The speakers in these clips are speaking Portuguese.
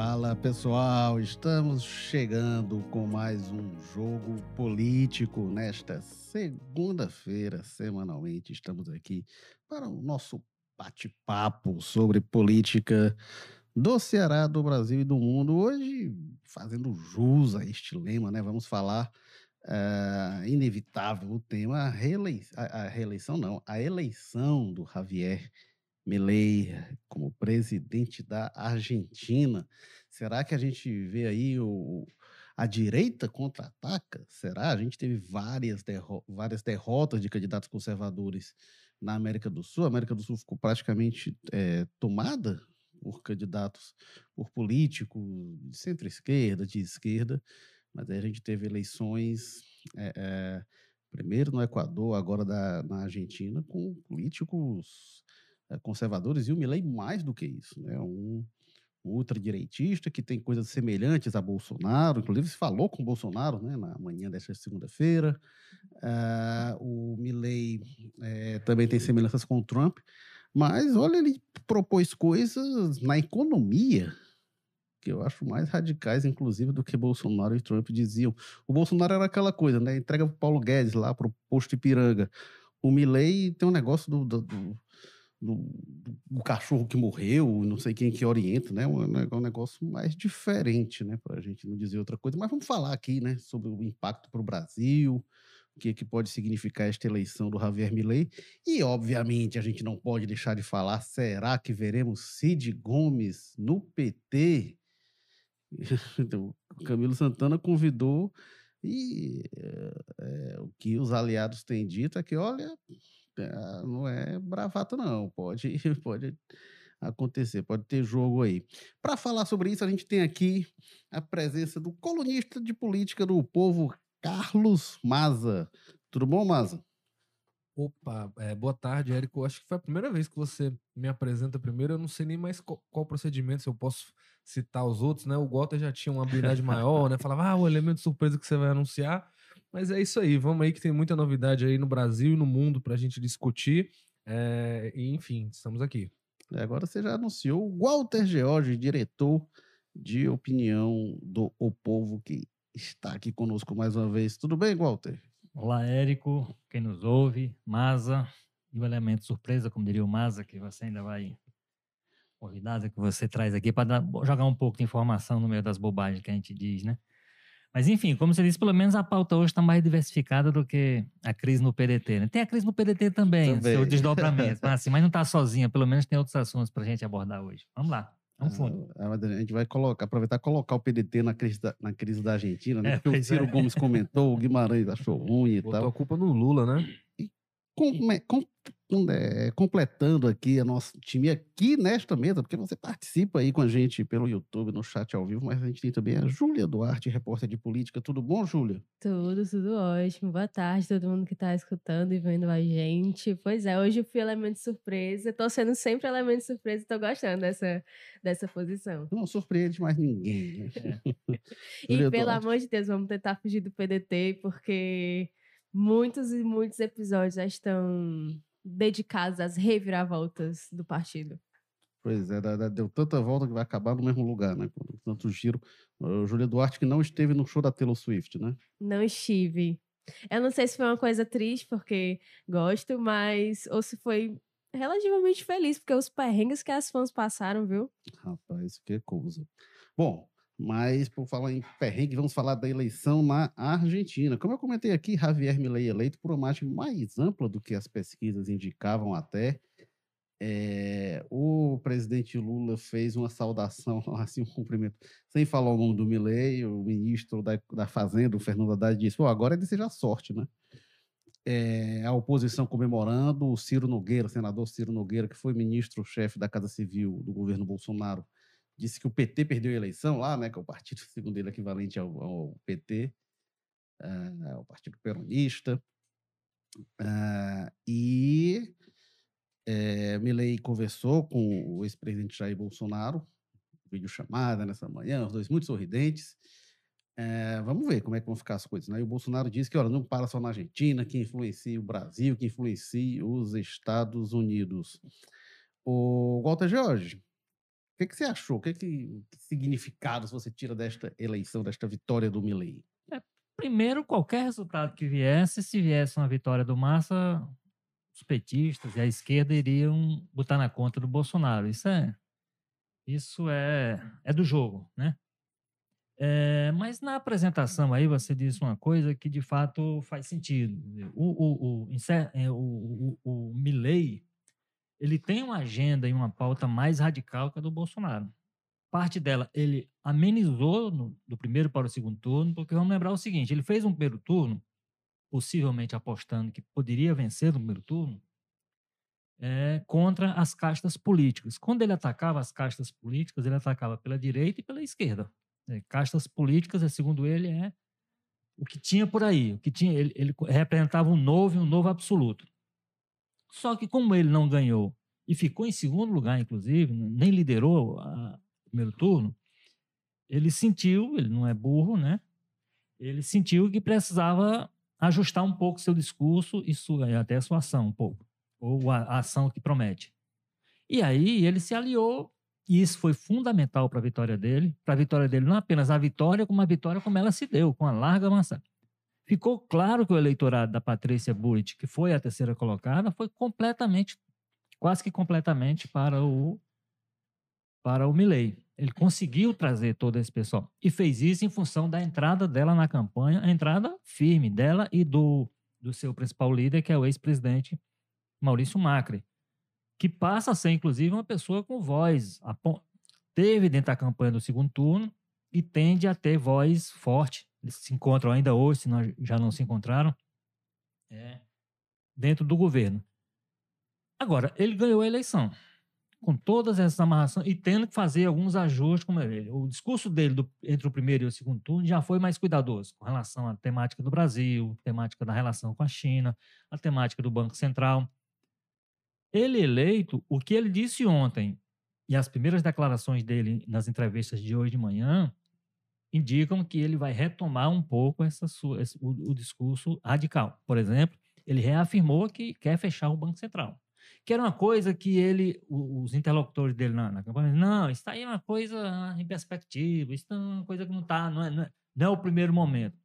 Fala pessoal, estamos chegando com mais um jogo político nesta segunda-feira, semanalmente. Estamos aqui para o nosso bate-papo sobre política do Ceará, do Brasil e do mundo. Hoje, fazendo jus a este lema, né? Vamos falar uh, inevitável o tema a, reelei a, a reeleição, não, a eleição do Javier Milei como presidente da Argentina. Será que a gente vê aí o, a direita contra-ataca? Será? A gente teve várias, derro várias derrotas de candidatos conservadores na América do Sul. A América do Sul ficou praticamente é, tomada por candidatos, por políticos de centro-esquerda, de esquerda, mas aí a gente teve eleições, é, é, primeiro no Equador, agora da, na Argentina, com políticos conservadores, e o Milley mais do que isso, né? Um, um ultradireitista que tem coisas semelhantes a Bolsonaro, inclusive se falou com Bolsonaro né, na manhã desta segunda-feira. Uh, o Milley é, também tem semelhanças com o Trump, mas olha, ele propôs coisas na economia que eu acho mais radicais, inclusive, do que Bolsonaro e Trump diziam. O Bolsonaro era aquela coisa, né? Entrega para Paulo Guedes lá para o posto Ipiranga. O Milley tem um negócio do, do, do do, do, cachorro que morreu, não sei quem que orienta, né? Um, um negócio mais diferente, né? Para a gente não dizer outra coisa. Mas vamos falar aqui, né? Sobre o impacto para o Brasil, o que, que pode significar esta eleição do Javier Milei. E, obviamente, a gente não pode deixar de falar: será que veremos Cid Gomes no PT? então, o Camilo Santana convidou e é, o que os aliados têm dito é que, olha, é, não é bravata, não. Pode, pode acontecer, pode ter jogo aí. Para falar sobre isso, a gente tem aqui a presença do colunista de política do povo, Carlos Maza. Tudo bom, Maza? Opa, é, boa tarde, Érico. Acho que foi a primeira vez que você me apresenta primeiro. Eu não sei nem mais qual, qual procedimento, se eu posso citar os outros, né? O Gota já tinha uma habilidade maior, né? Falava, ah, o elemento surpresa que você vai anunciar. Mas é isso aí, vamos aí que tem muita novidade aí no Brasil e no mundo para a gente discutir. É, e, enfim, estamos aqui. Agora você já anunciou o Walter George, diretor de opinião do O Povo, que está aqui conosco mais uma vez. Tudo bem, Walter? Olá, Érico, quem nos ouve, Maza, e o elemento surpresa, como diria o Maza, que você ainda vai. Novidade que você traz aqui para jogar um pouco de informação no meio das bobagens que a gente diz, né? Mas enfim, como você disse, pelo menos a pauta hoje está mais diversificada do que a crise no PDT. Né? Tem a crise no PDT também, também. seu desdobramento. mas, assim, mas não está sozinha, pelo menos tem outros assuntos para a gente abordar hoje. Vamos lá. Vamos fundo. Ah, a gente vai colocar, aproveitar e colocar o PDT na crise da, na crise da Argentina, né? É, Porque o Ciro é. Gomes comentou, o Guimarães achou ruim e Botou tal. a culpa no Lula, né? E com, com, é, completando aqui a nosso time aqui nesta mesa, porque você participa aí com a gente pelo YouTube, no chat ao vivo, mas a gente tem também a Júlia Duarte, repórter de política. Tudo bom, Júlia? Tudo, tudo ótimo. Boa tarde todo mundo que está escutando e vendo a gente. Pois é, hoje eu fui elemento surpresa. Tô sendo sempre elemento surpresa e tô gostando dessa, dessa posição. Não surpreende mais ninguém. Né? E pelo amor de Deus, vamos tentar fugir do PDT, porque muitos e muitos episódios já estão dedicados às reviravoltas do partido. Pois é, deu tanta volta que vai acabar no mesmo lugar, né? Tanto giro. O Júlia Duarte que não esteve no show da Taylor Swift, né? Não estive. Eu não sei se foi uma coisa triste, porque gosto, mas. Ou se foi relativamente feliz, porque os perrengues que as fãs passaram, viu? Rapaz, que coisa. Bom, mas, por falar em perrengue, vamos falar da eleição na Argentina. Como eu comentei aqui, Javier Milei eleito por uma margem mais ampla do que as pesquisas indicavam até. É, o presidente Lula fez uma saudação, assim, um cumprimento, sem falar o nome do Milei, o ministro da, da Fazenda, o Fernando Haddad, disse, agora é desejar sorte, né? É, a oposição comemorando, o Ciro Nogueira, o senador Ciro Nogueira, que foi ministro-chefe da Casa Civil do governo Bolsonaro, disse que o PT perdeu a eleição lá, né, que é o partido, segundo ele, equivalente ao, ao PT, uh, ao Partido Peronista. Uh, e é, Milley conversou com o ex-presidente Jair Bolsonaro, vídeo chamada nessa manhã, os dois muito sorridentes. É, vamos ver como é que vão ficar as coisas. Né? E o Bolsonaro disse que olha, não para só na Argentina, que influencia o Brasil, que influencia os Estados Unidos. O Walter George, que, que você achou? O que, que, que significados você tira desta eleição, desta vitória do Milley? É, primeiro, qualquer resultado que viesse, se viesse uma vitória do Massa, os petistas e a esquerda iriam botar na conta do Bolsonaro. Isso é, isso é, é do jogo, né? É, mas na apresentação aí você disse uma coisa que de fato faz sentido. O, o, o, é, o, o, o Milley, ele tem uma agenda e uma pauta mais radical que a do Bolsonaro. Parte dela ele amenizou no, do primeiro para o segundo turno, porque vamos lembrar o seguinte: ele fez um primeiro turno, possivelmente apostando que poderia vencer no primeiro turno, é, contra as castas políticas. Quando ele atacava as castas políticas, ele atacava pela direita e pela esquerda. É, castas políticas, é, segundo ele, é o que tinha por aí, o que tinha, ele, ele representava um novo e um novo absoluto. Só que como ele não ganhou e ficou em segundo lugar, inclusive, nem liderou o primeiro turno, ele sentiu, ele não é burro, né? Ele sentiu que precisava ajustar um pouco seu discurso e sua, até sua ação um pouco, ou a, a ação que promete. E aí ele se aliou, e isso foi fundamental para a vitória dele, para a vitória dele não apenas a vitória, como a vitória como ela se deu, com a larga maçã. Ficou claro que o eleitorado da Patrícia Burit, que foi a terceira colocada, foi completamente, quase que completamente para o para o Milley. Ele conseguiu trazer todo esse pessoal e fez isso em função da entrada dela na campanha, a entrada firme dela e do, do seu principal líder, que é o ex-presidente Maurício Macri, que passa a ser, inclusive, uma pessoa com voz. Teve dentro da campanha do segundo turno e tende a ter voz forte eles se encontram ainda hoje, se não, já não se encontraram, é, dentro do governo. Agora, ele ganhou a eleição, com todas essas amarrações, e tendo que fazer alguns ajustes, como ele. O discurso dele do, entre o primeiro e o segundo turno já foi mais cuidadoso, com relação à temática do Brasil, temática da relação com a China, a temática do Banco Central. Ele eleito, o que ele disse ontem, e as primeiras declarações dele nas entrevistas de hoje de manhã, indicam que ele vai retomar um pouco essa sua, esse, o, o, discurso radical. Por exemplo, ele reafirmou que quer fechar o Banco Central. Que era uma coisa que ele, os interlocutores dele na, na campanha, não, isso aí é uma coisa em perspectiva, isso é uma coisa que não está, não é, não, é, não é o primeiro momento.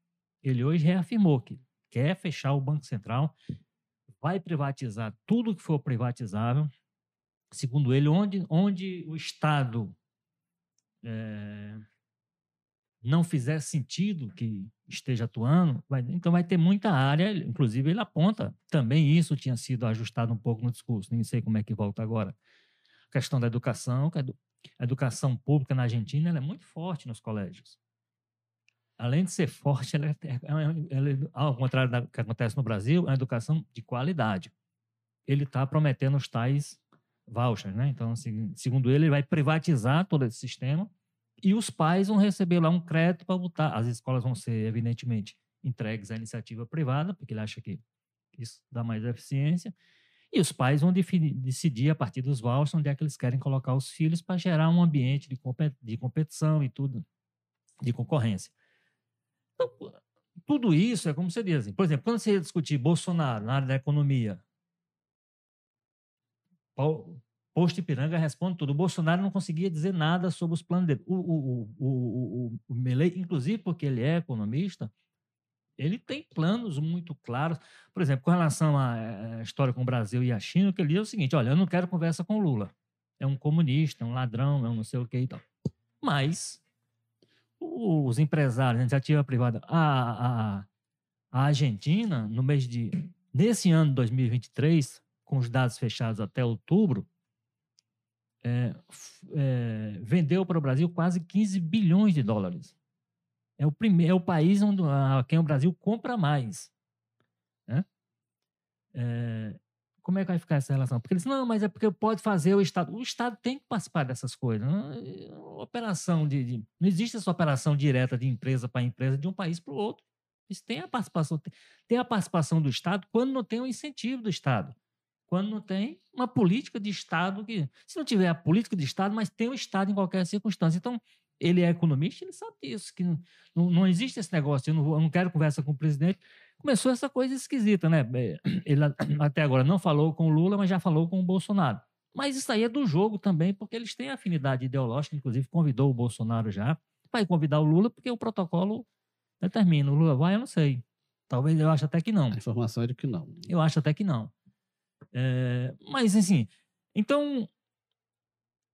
Ele hoje reafirmou que quer fechar o Banco Central, vai privatizar tudo que for privatizável. Segundo ele, onde, onde o Estado é, não fizer sentido que esteja atuando, vai, então vai ter muita área, inclusive ele aponta, também isso tinha sido ajustado um pouco no discurso, nem sei como é que volta agora. A questão da educação, que a educação pública na Argentina é muito forte nos colégios. Além de ser forte, ela é, ela é, ao contrário do que acontece no Brasil, é uma educação de qualidade. Ele está prometendo os tais vouchers, né? Então, assim, segundo ele, ele vai privatizar todo esse sistema e os pais vão receber lá um crédito para botar. As escolas vão ser, evidentemente, entregues à iniciativa privada, porque ele acha que isso dá mais eficiência. E os pais vão decidir, a partir dos vouchers, onde é que eles querem colocar os filhos para gerar um ambiente de, de competição e tudo, de concorrência. Então, tudo isso é como você diz. Assim, por exemplo, quando você discutir Bolsonaro na área da economia, Posto Ipiranga responde tudo. O Bolsonaro não conseguia dizer nada sobre os planos dele. O, o, o, o, o Melei, inclusive porque ele é economista, ele tem planos muito claros. Por exemplo, com relação à eh, história com o Brasil e a China, o que ele diz é o seguinte: olha, eu não quero conversa com o Lula. É um comunista, é um ladrão, é um não sei o que e tal. Mas os empresários, a iniciativa privada, a, a, a Argentina, no mês de. Nesse ano 2023, com os dados fechados até outubro, é, é, vendeu para o Brasil quase 15 bilhões de dólares. É o, primeiro, é o país onde a, quem o Brasil compra mais. Né? É, como é que vai ficar essa relação? Porque eles não, mas é porque pode fazer o Estado. O Estado tem que participar dessas coisas. Não, é operação de, de, não existe essa operação direta de empresa para empresa de um país para o outro. Isso tem a participação, tem a participação do Estado quando não tem o incentivo do Estado quando não tem uma política de Estado que. Se não tiver a política de Estado, mas tem o Estado em qualquer circunstância. Então, ele é economista, ele sabe disso, que não, não existe esse negócio, eu não, eu não quero conversa com o presidente. Começou essa coisa esquisita, né? Ele até agora não falou com o Lula, mas já falou com o Bolsonaro. Mas isso aí é do jogo também, porque eles têm afinidade ideológica, inclusive convidou o Bolsonaro já, vai convidar o Lula, porque o protocolo determina. O Lula vai, eu não sei. Talvez eu acho até que não. A informação é de que não. Eu acho até que não. É, mas, assim, então,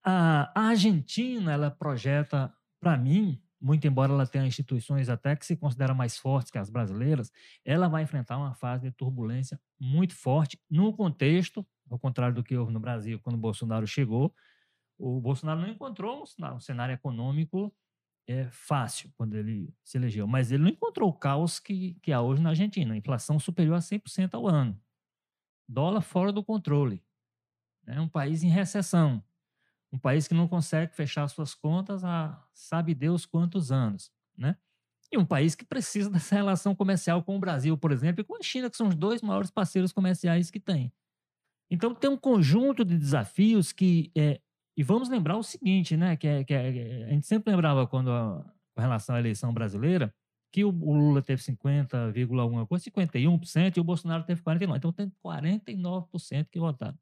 a, Argentina, ela projeta, para mim, muito embora ela tenha instituições até que se considera mais fortes que as brasileiras, ela vai enfrentar uma fase de turbulência muito forte no contexto, ao contrário do que houve no Brasil quando Bolsonaro chegou, o Bolsonaro não encontrou um cenário econômico é, fácil quando ele se elegeu, mas ele não encontrou o caos que, que há hoje na Argentina, inflação superior a 100% ao ano, dólar fora do controle, é um país em recessão, um país que não consegue fechar suas contas há sabe Deus quantos anos, né? E um país que precisa dessa relação comercial com o Brasil, por exemplo, e com a China, que são os dois maiores parceiros comerciais que tem. Então tem um conjunto de desafios que é, e vamos lembrar o seguinte, né? Que, é, que é, a gente sempre lembrava quando a, com relação à eleição brasileira que o, o Lula teve 50,1 coisa, 51% e o Bolsonaro teve 49. Então tem 49% que votaram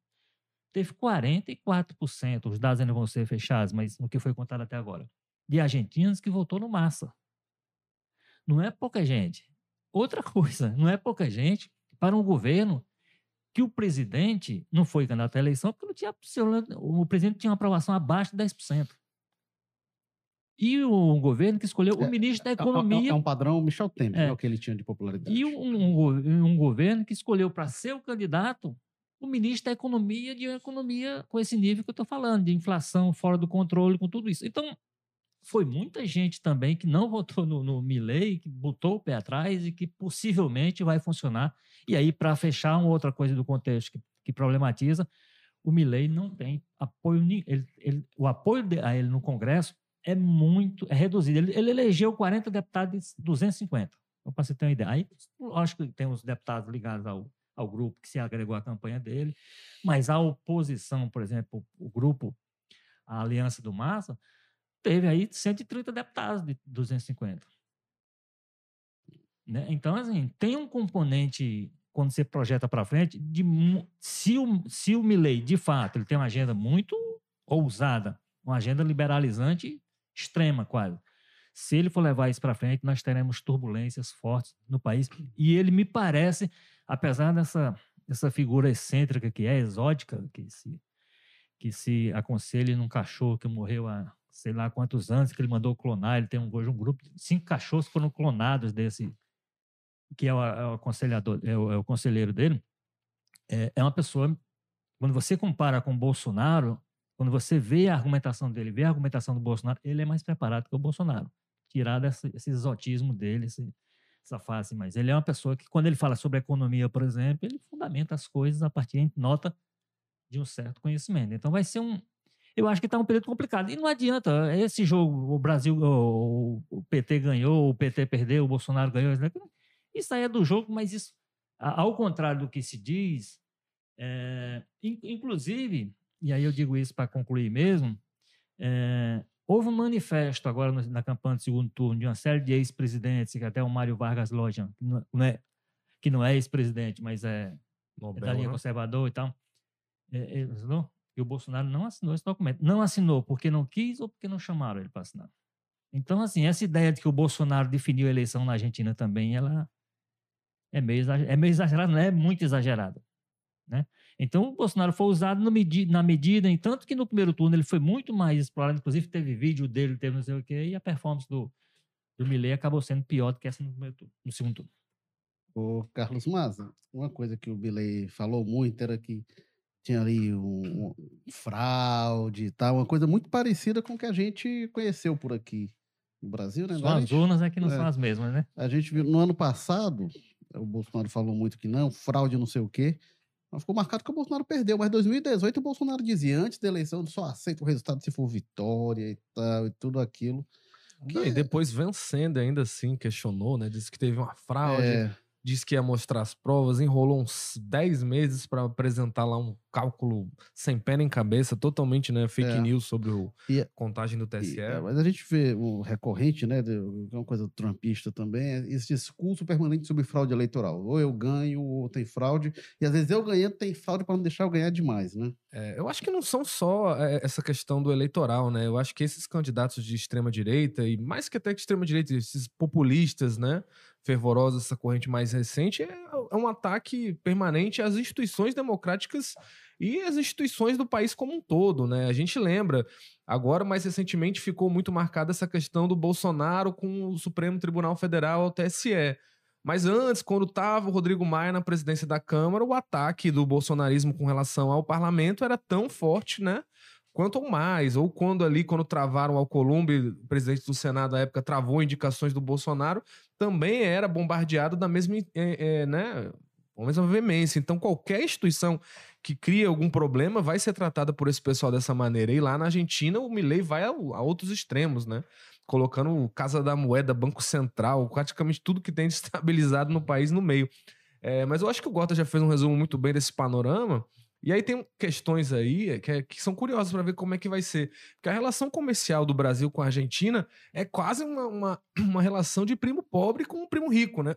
teve 44%, os dados ainda vão ser fechados, mas no que foi contado até agora, de argentinos que votou no Massa. Não é pouca gente. Outra coisa, não é pouca gente para um governo que o presidente não foi candidato à eleição porque não tinha, o presidente tinha uma aprovação abaixo de 10%. E o governo que escolheu o é, ministro da Economia. É, é, é um padrão Michel Temer, é, é o que ele tinha de popularidade. E um, um, um governo que escolheu para ser o candidato o ministro da Economia de uma economia com esse nível que eu estou falando, de inflação fora do controle, com tudo isso. Então, foi muita gente também que não votou no, no Milley, que botou o pé atrás e que possivelmente vai funcionar. E aí, para fechar uma outra coisa do contexto que, que problematiza, o Milley não tem apoio, ele, ele, o apoio a ele no Congresso é muito, é reduzido. Ele, ele elegeu 40 deputados de 250, para você ter uma ideia. Aí, lógico que tem os deputados ligados ao ao grupo que se agregou à campanha dele, mas a oposição, por exemplo, o grupo, a Aliança do Massa, teve aí 130 deputados de 250. Né? Então, assim, tem um componente, quando você projeta para frente, de se o, se o Milley, de fato, ele tem uma agenda muito ousada, uma agenda liberalizante extrema quase. Se ele for levar isso para frente, nós teremos turbulências fortes no país. E ele me parece apesar dessa, dessa figura excêntrica que é, exótica, que se, que se aconselha num cachorro que morreu há sei lá quantos anos, que ele mandou clonar, ele tem um, hoje um grupo, cinco cachorros foram clonados desse, que é o, é o aconselhador, é o, é o conselheiro dele, é, é uma pessoa, quando você compara com Bolsonaro, quando você vê a argumentação dele, vê a argumentação do Bolsonaro, ele é mais preparado que o Bolsonaro. Tirar esse, esse exotismo dele, esse, essa fase, mas ele é uma pessoa que, quando ele fala sobre economia, por exemplo, ele fundamenta as coisas a partir de nota de um certo conhecimento. Então vai ser um. Eu acho que está um período complicado. E não adianta. Esse jogo, o Brasil, o, o PT ganhou, o PT perdeu, o Bolsonaro ganhou. Isso aí é do jogo, mas isso, ao contrário do que se diz, é, inclusive, e aí eu digo isso para concluir mesmo, é, Houve um manifesto agora na campanha do segundo turno de uma série de ex-presidentes, que até o Mário Vargas Llosa, que não é, que não é ex-presidente, mas é, Nobel, é da linha né? conservador e tal. É, é, assinou? E o Bolsonaro não assinou esse documento. Não assinou porque não quis ou porque não chamaram ele para assinar. Então, assim, essa ideia de que o Bolsonaro definiu a eleição na Argentina também, ela é meio, é meio exagerada, não é muito exagerada. Né? Então, o Bolsonaro foi usado medi na medida, em tanto que no primeiro turno ele foi muito mais explorado, inclusive teve vídeo dele, teve não sei o quê, e a performance do, do Milley acabou sendo pior do que essa no, primeiro turno, no segundo turno. O Carlos Maza, uma coisa que o Milley falou muito era que tinha ali um, um fraude e tal, uma coisa muito parecida com o que a gente conheceu por aqui no Brasil, né? Só as urnas é que não é, são as mesmas, né? A gente viu no ano passado, o Bolsonaro falou muito que não, fraude não sei o quê. Mas ficou marcado que o Bolsonaro perdeu. Mas em 2018 o Bolsonaro dizia antes da eleição só aceita o resultado se for vitória e tal, e tudo aquilo. Que... e depois vencendo ainda assim, questionou, né? Disse que teve uma fraude. É... disse que ia mostrar as provas, enrolou uns 10 meses para apresentar lá um cálculo sem pé nem cabeça, totalmente né, fake é. news sobre o e, é contagem do TSE. E, é, mas a gente vê o recorrente, né, de, é uma coisa trumpista também, é esse discurso permanente sobre fraude eleitoral. Ou eu ganho, ou tem fraude, e às vezes eu ganhando tem fraude para não deixar eu ganhar demais, né? É, eu acho que não são só essa questão do eleitoral, né? Eu acho que esses candidatos de extrema direita, e mais que até de extrema direita, esses populistas, né? Fervorosa, essa corrente mais recente, é, é um ataque permanente às instituições democráticas e às instituições do país como um todo, né? A gente lembra, agora mais recentemente ficou muito marcada essa questão do Bolsonaro com o Supremo Tribunal Federal, o TSE. Mas antes, quando estava o Rodrigo Maia na presidência da Câmara, o ataque do bolsonarismo com relação ao parlamento era tão forte, né? quanto mais. Ou quando ali, quando travaram o Alcolumbre, o presidente do Senado à época travou indicações do Bolsonaro, também era bombardeado da mesma, é, é, né, com a mesma veemência. Então, qualquer instituição que cria algum problema vai ser tratada por esse pessoal dessa maneira. E lá na Argentina, o Milley vai a, a outros extremos, né? Colocando Casa da Moeda, Banco Central, praticamente tudo que tem estabilizado no país no meio. É, mas eu acho que o Gota já fez um resumo muito bem desse panorama. E aí tem questões aí que, é, que são curiosas para ver como é que vai ser. Porque a relação comercial do Brasil com a Argentina é quase uma, uma, uma relação de primo pobre com um primo rico, né?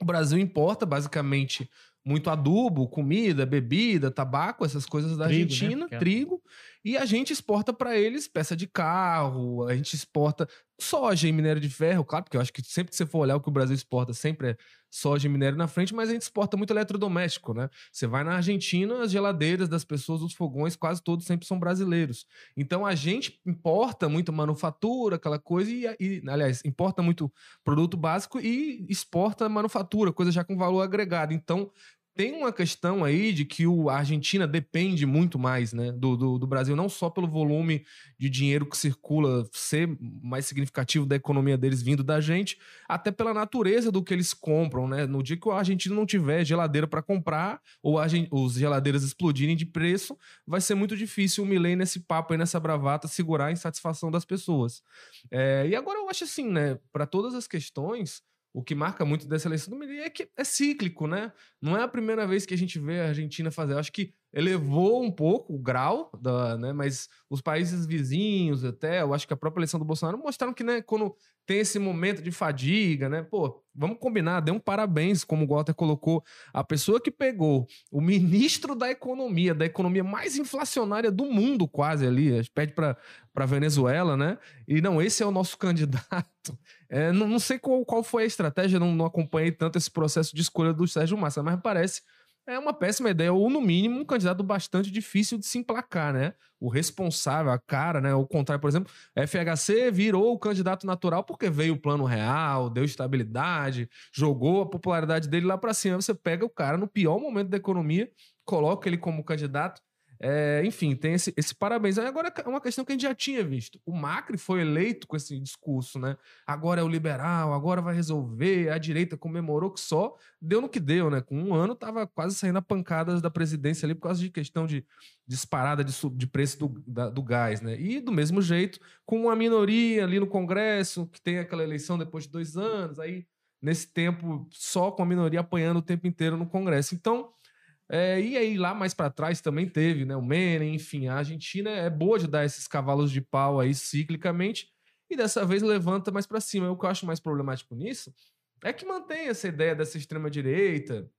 O Brasil importa basicamente muito adubo, comida, bebida, tabaco, essas coisas da trigo, né? Argentina, né? trigo, e a gente exporta para eles peça de carro, a gente exporta soja e minério de ferro, claro, porque eu acho que sempre que você for olhar o que o Brasil exporta, sempre é soja e minério na frente, mas a gente exporta muito eletrodoméstico, né? Você vai na Argentina, as geladeiras das pessoas, os fogões, quase todos sempre são brasileiros. Então a gente importa muito manufatura, aquela coisa, e, e aliás, importa muito produto básico e exporta manufatura, coisa já com valor agregado. Então tem uma questão aí de que a Argentina depende muito mais né, do, do, do, Brasil, não só pelo volume de dinheiro que circula ser mais significativo da economia deles vindo da gente, até pela natureza do que eles compram. Né? No dia que o argentino não tiver geladeira para comprar, ou os geladeiras explodirem de preço, vai ser muito difícil o Milley nesse papo aí, nessa bravata, segurar a insatisfação das pessoas. É, e agora eu acho assim, né, para todas as questões o que marca muito dessa eleição do Milei é que é cíclico, né? Não é a primeira vez que a gente vê a Argentina fazer. Eu acho que elevou um pouco o grau, da, né? Mas os países vizinhos, até, eu acho que a própria eleição do Bolsonaro mostraram que, né, quando tem esse momento de fadiga, né? Pô, vamos combinar, dê um parabéns, como o Walter colocou, a pessoa que pegou o ministro da economia, da economia mais inflacionária do mundo, quase ali, pede para Venezuela, né? E não, esse é o nosso candidato. É, não, não, sei qual, qual foi a estratégia, não, não acompanhei tanto esse processo de escolha do Sérgio Massa, mas parece é uma péssima ideia, ou no mínimo um candidato bastante difícil de se emplacar, né? O responsável, a cara, né? O contrário, por exemplo, FHC virou o candidato natural porque veio o plano real, deu estabilidade, jogou a popularidade dele lá para cima. Você pega o cara no pior momento da economia, coloca ele como candidato é, enfim, tem esse, esse parabéns. Agora é uma questão que a gente já tinha visto. O Macri foi eleito com esse discurso, né? Agora é o liberal, agora vai resolver. A direita comemorou que só deu no que deu, né? Com um ano tava quase saindo a pancadas da presidência ali por causa de questão de disparada de, de preço do, da, do gás, né? E do mesmo jeito, com uma minoria ali no Congresso, que tem aquela eleição depois de dois anos, aí nesse tempo só com a minoria apanhando o tempo inteiro no Congresso. Então é, e aí lá mais para trás também teve, né? O Menem, enfim, a Argentina é boa de dar esses cavalos de pau aí ciclicamente e dessa vez levanta mais para cima. O que eu acho mais problemático nisso é que mantém essa ideia dessa extrema direita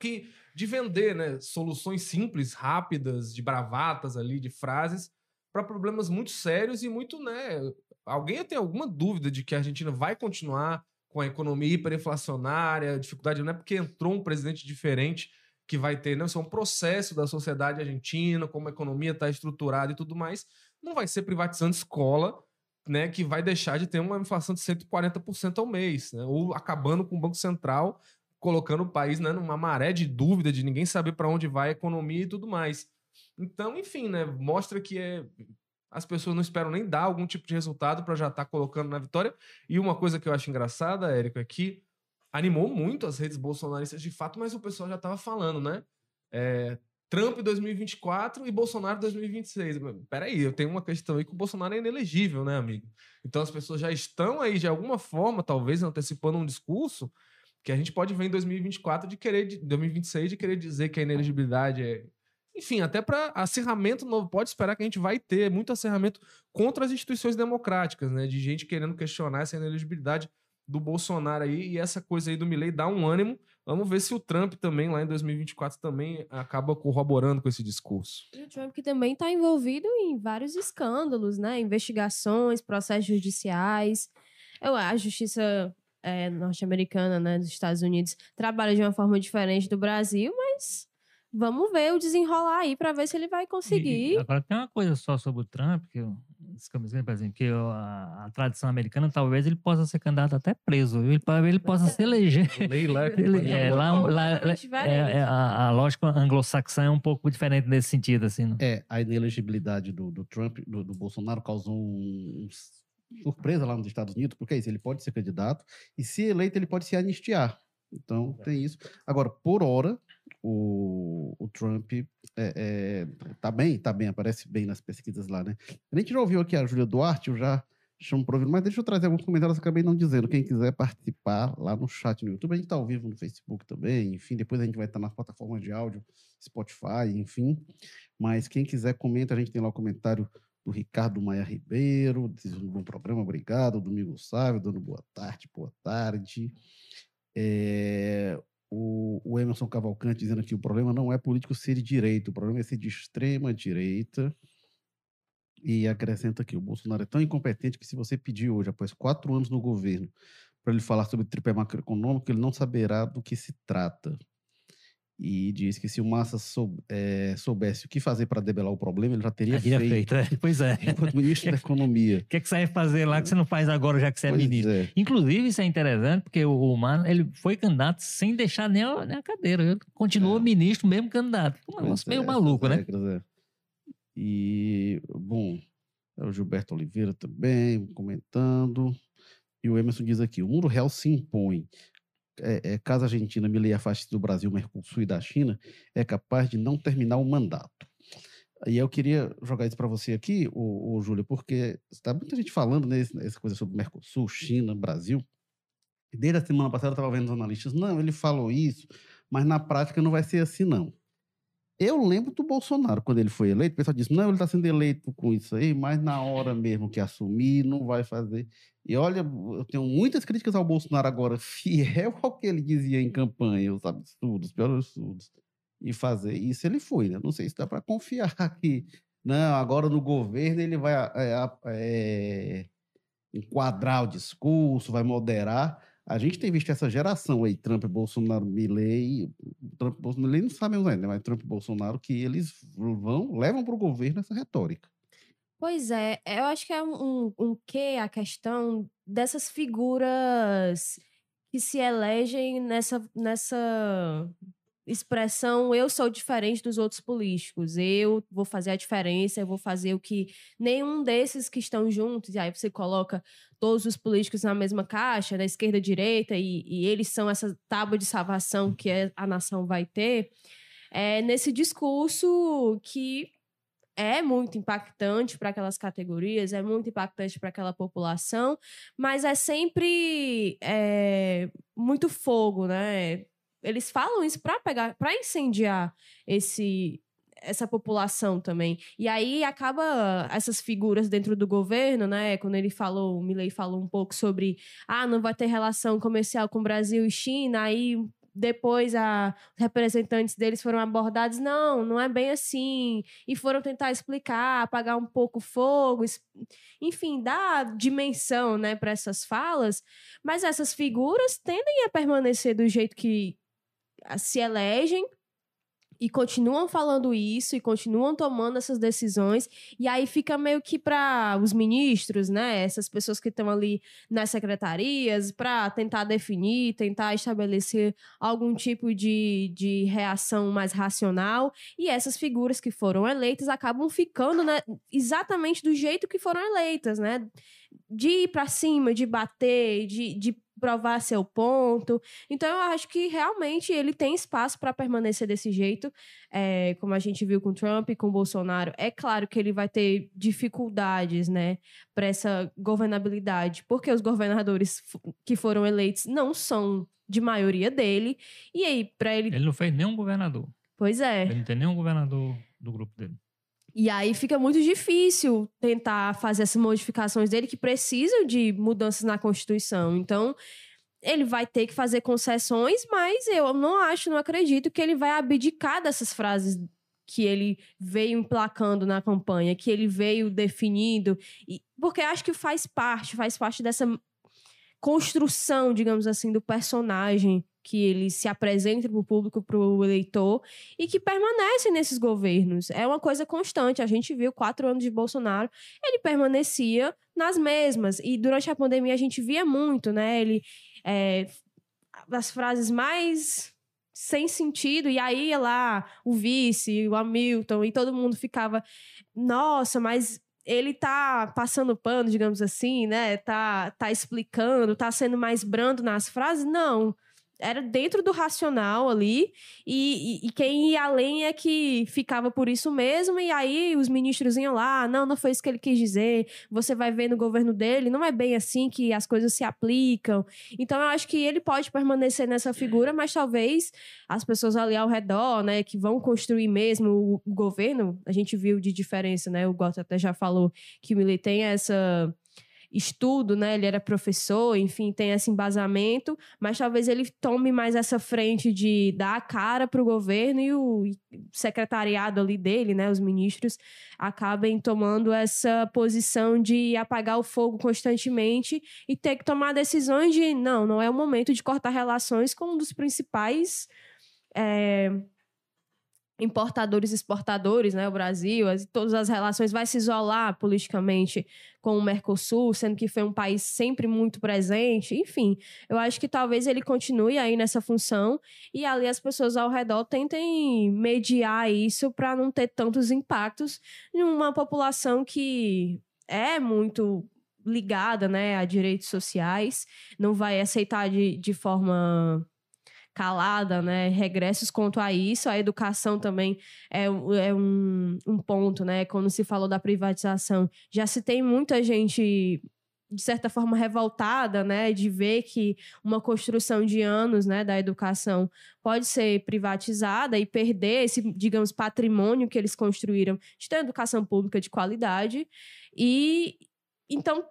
que de vender, né, soluções simples, rápidas, de bravatas ali, de frases para problemas muito sérios e muito, né? Alguém tem alguma dúvida de que a Argentina vai continuar com a economia hiperinflacionária, dificuldade não é porque entrou um presidente diferente que vai ter, não, isso é um processo da sociedade argentina, como a economia está estruturada e tudo mais, não vai ser privatizando escola, né, que vai deixar de ter uma inflação de 140% ao mês, né, ou acabando com o Banco Central, colocando o país né, numa maré de dúvida, de ninguém saber para onde vai a economia e tudo mais. Então, enfim, né, mostra que é, as pessoas não esperam nem dar algum tipo de resultado para já estar tá colocando na vitória. E uma coisa que eu acho engraçada, Érico, é que animou muito as redes bolsonaristas de fato, mas o pessoal já estava falando, né? É, Trump 2024 e Bolsonaro 2026. Peraí, eu tenho uma questão aí que o Bolsonaro é inelegível, né, amigo? Então as pessoas já estão aí, de alguma forma, talvez antecipando um discurso que a gente pode ver em 2024 de querer, de 2026, de querer dizer que a inelegibilidade é. Enfim, até para acerramento novo, pode esperar que a gente vai ter muito acerramento contra as instituições democráticas, né? De gente querendo questionar essa inelegibilidade do Bolsonaro aí e essa coisa aí do Milley dá um ânimo. Vamos ver se o Trump também, lá em 2024, também acaba corroborando com esse discurso. E o Trump que também está envolvido em vários escândalos, né? Investigações, processos judiciais. Eu, a justiça é, norte-americana, né, dos Estados Unidos, trabalha de uma forma diferente do Brasil, mas vamos ver o desenrolar aí para ver se ele vai conseguir. E, agora tem uma coisa só sobre o Trump, que eu, por exemplo, que a, a, tradição americana talvez ele possa ser candidato até preso, ele, ele possa se eleger. lá, ele, é, lá, lá é, é, a, a, lógica anglo-saxã é um pouco diferente nesse sentido, assim. Né? É, a inelegibilidade do, do Trump, do, do Bolsonaro causou um, surpresa lá nos Estados Unidos, porque é isso, ele pode ser candidato, e se eleito, ele pode se anistiar. Então, tem isso. Agora, por hora, o, o Trump é, é, tá bem, tá bem, aparece bem nas pesquisas lá, né? A gente já ouviu aqui a Júlia Duarte, eu já chamo para ouvir, mas deixa eu trazer alguns comentários, acabei não dizendo. Quem quiser participar lá no chat no YouTube, a gente tá ao vivo no Facebook também, enfim, depois a gente vai estar nas plataformas de áudio, Spotify, enfim. Mas quem quiser, comenta, a gente tem lá o comentário do Ricardo Maia Ribeiro, dizendo um bom programa, obrigado. Domingo Sávio, dando boa tarde, boa tarde. É, o, o, Emerson Cavalcante dizendo que o problema não é político ser de direita, o problema é ser de extrema direita. E acrescenta aqui: o Bolsonaro é tão incompetente que, se você pedir hoje, após quatro anos no governo, para ele falar sobre tripé macroeconômico, ele não saberá do que se trata e diz que se o Massa soub, é, soubesse o que fazer para debelar o problema, ele já teria, teria feito. feito é. Pois é. Enquanto ministro da Economia. O que, é que você vai fazer lá que você não faz agora, já que você é pois é ministro? É. Inclusive, isso é interessante, porque o, o Mano ele foi candidato sem deixar nem a, nem a cadeira. Ele continuou é. ministro, mesmo candidato. Um negócio meio maluco, né? É. E, bom, o Gilberto Oliveira também comentando. E o Emerson diz aqui: o mundo real se impõe é, é, caso a Argentina me leia afaste do Brasil, Mercosul e da China, é capaz de não terminar o mandato. E eu queria jogar isso para você aqui, o, o Júlio, porque está muita gente falando nessa né, coisa sobre Mercosul, China, Brasil. Desde a semana passada eu estava vendo os analistas, não, ele falou isso, mas na prática não vai ser assim, não. Eu lembro do Bolsonaro, quando ele foi eleito, o pessoal disse: não, ele está sendo eleito com isso aí, mas na hora mesmo que assumir, não vai fazer. E olha, eu tenho muitas críticas ao Bolsonaro agora, fiel ao que ele dizia em campanha, os absurdos, piores absurdos. E fazer isso ele foi, né? Não sei se dá para confiar que, não, agora no governo ele vai é, é, enquadrar o discurso, vai moderar. A gente tem visto essa geração aí, Trump, Bolsonaro, Milley, Trump, Bolsonaro, Milley não sabemos ainda, mas Trump Bolsonaro, que eles vão, levam para o governo essa retórica. Pois é, eu acho que é um, um que a questão dessas figuras que se elegem nessa, nessa expressão eu sou diferente dos outros políticos, eu vou fazer a diferença, eu vou fazer o que nenhum desses que estão juntos, e aí você coloca todos os políticos na mesma caixa, da esquerda direita, e, e eles são essa tábua de salvação que a nação vai ter, é nesse discurso que é muito impactante para aquelas categorias, é muito impactante para aquela população, mas é sempre é, muito fogo, né? Eles falam isso para pegar, para incendiar esse essa população também. E aí acaba essas figuras dentro do governo, né? Quando ele falou, o Milley falou um pouco sobre ah, não vai ter relação comercial com Brasil e China, aí depois a, os representantes deles foram abordados, não, não é bem assim, e foram tentar explicar, apagar um pouco o fogo, enfim, dar dimensão, né, para essas falas, mas essas figuras tendem a permanecer do jeito que se elegem e continuam falando isso e continuam tomando essas decisões e aí fica meio que para os ministros, né, essas pessoas que estão ali nas secretarias para tentar definir, tentar estabelecer algum tipo de, de reação mais racional. E essas figuras que foram eleitas acabam ficando né, exatamente do jeito que foram eleitas, né, de ir para cima, de bater, de, de provar seu ponto. Então, eu acho que realmente ele tem espaço para permanecer desse jeito, é, como a gente viu com Trump e com Bolsonaro. É claro que ele vai ter dificuldades, né, para essa governabilidade, porque os governadores que foram eleitos não são de maioria dele. E aí, para ele. Ele não fez nenhum governador. Pois é. Ele não tem nenhum governador do grupo dele. E aí fica muito difícil tentar fazer essas modificações dele que precisam de mudanças na Constituição. Então, ele vai ter que fazer concessões, mas eu não acho, não acredito que ele vai abdicar dessas frases que ele veio emplacando na campanha, que ele veio definindo, e, porque acho que faz parte, faz parte dessa construção, digamos assim, do personagem que ele se apresenta para o público, para o eleitor, e que permanece nesses governos. É uma coisa constante. A gente viu quatro anos de Bolsonaro, ele permanecia nas mesmas. E durante a pandemia a gente via muito, né? Ele. É, as frases mais sem sentido, e aí ia lá o vice, o Hamilton, e todo mundo ficava, nossa, mas ele tá passando pano, digamos assim, né? Tá, tá explicando, tá sendo mais brando nas frases? Não era dentro do racional ali, e, e, e, quem ia além é que ficava por isso mesmo, e aí os ministros iam lá, não, não foi isso que ele quis dizer, você vai ver no governo dele, não é bem assim que as coisas se aplicam. Então eu acho que ele pode permanecer nessa figura, mas talvez as pessoas ali ao redor, né, que vão construir mesmo o, governo, a gente viu de diferença, né, o Gota até já falou que o Millet tem essa estudo, né? Ele era professor, enfim, tem esse embasamento, mas talvez ele tome mais essa frente de dar a cara para o governo e o secretariado ali dele, né? Os ministros acabem tomando essa posição de apagar o fogo constantemente e ter que tomar decisões de não, não é o momento de cortar relações com um dos principais é, importadores e exportadores, né, o Brasil, as, todas as relações vai se isolar politicamente com o Mercosul, sendo que foi um país sempre muito presente, enfim, eu acho que talvez ele continue aí nessa função e ali as pessoas ao redor tentem mediar isso para não ter tantos impactos em uma população que é muito ligada, né, a direitos sociais, não vai aceitar de, de forma calada, né? Regressos quanto a isso. A educação também é, é um, um ponto, né? Quando se falou da privatização, já se tem muita gente de certa forma revoltada, né, de ver que uma construção de anos, né, da educação pode ser privatizada e perder esse, digamos, patrimônio que eles construíram de ter educação pública de qualidade. E então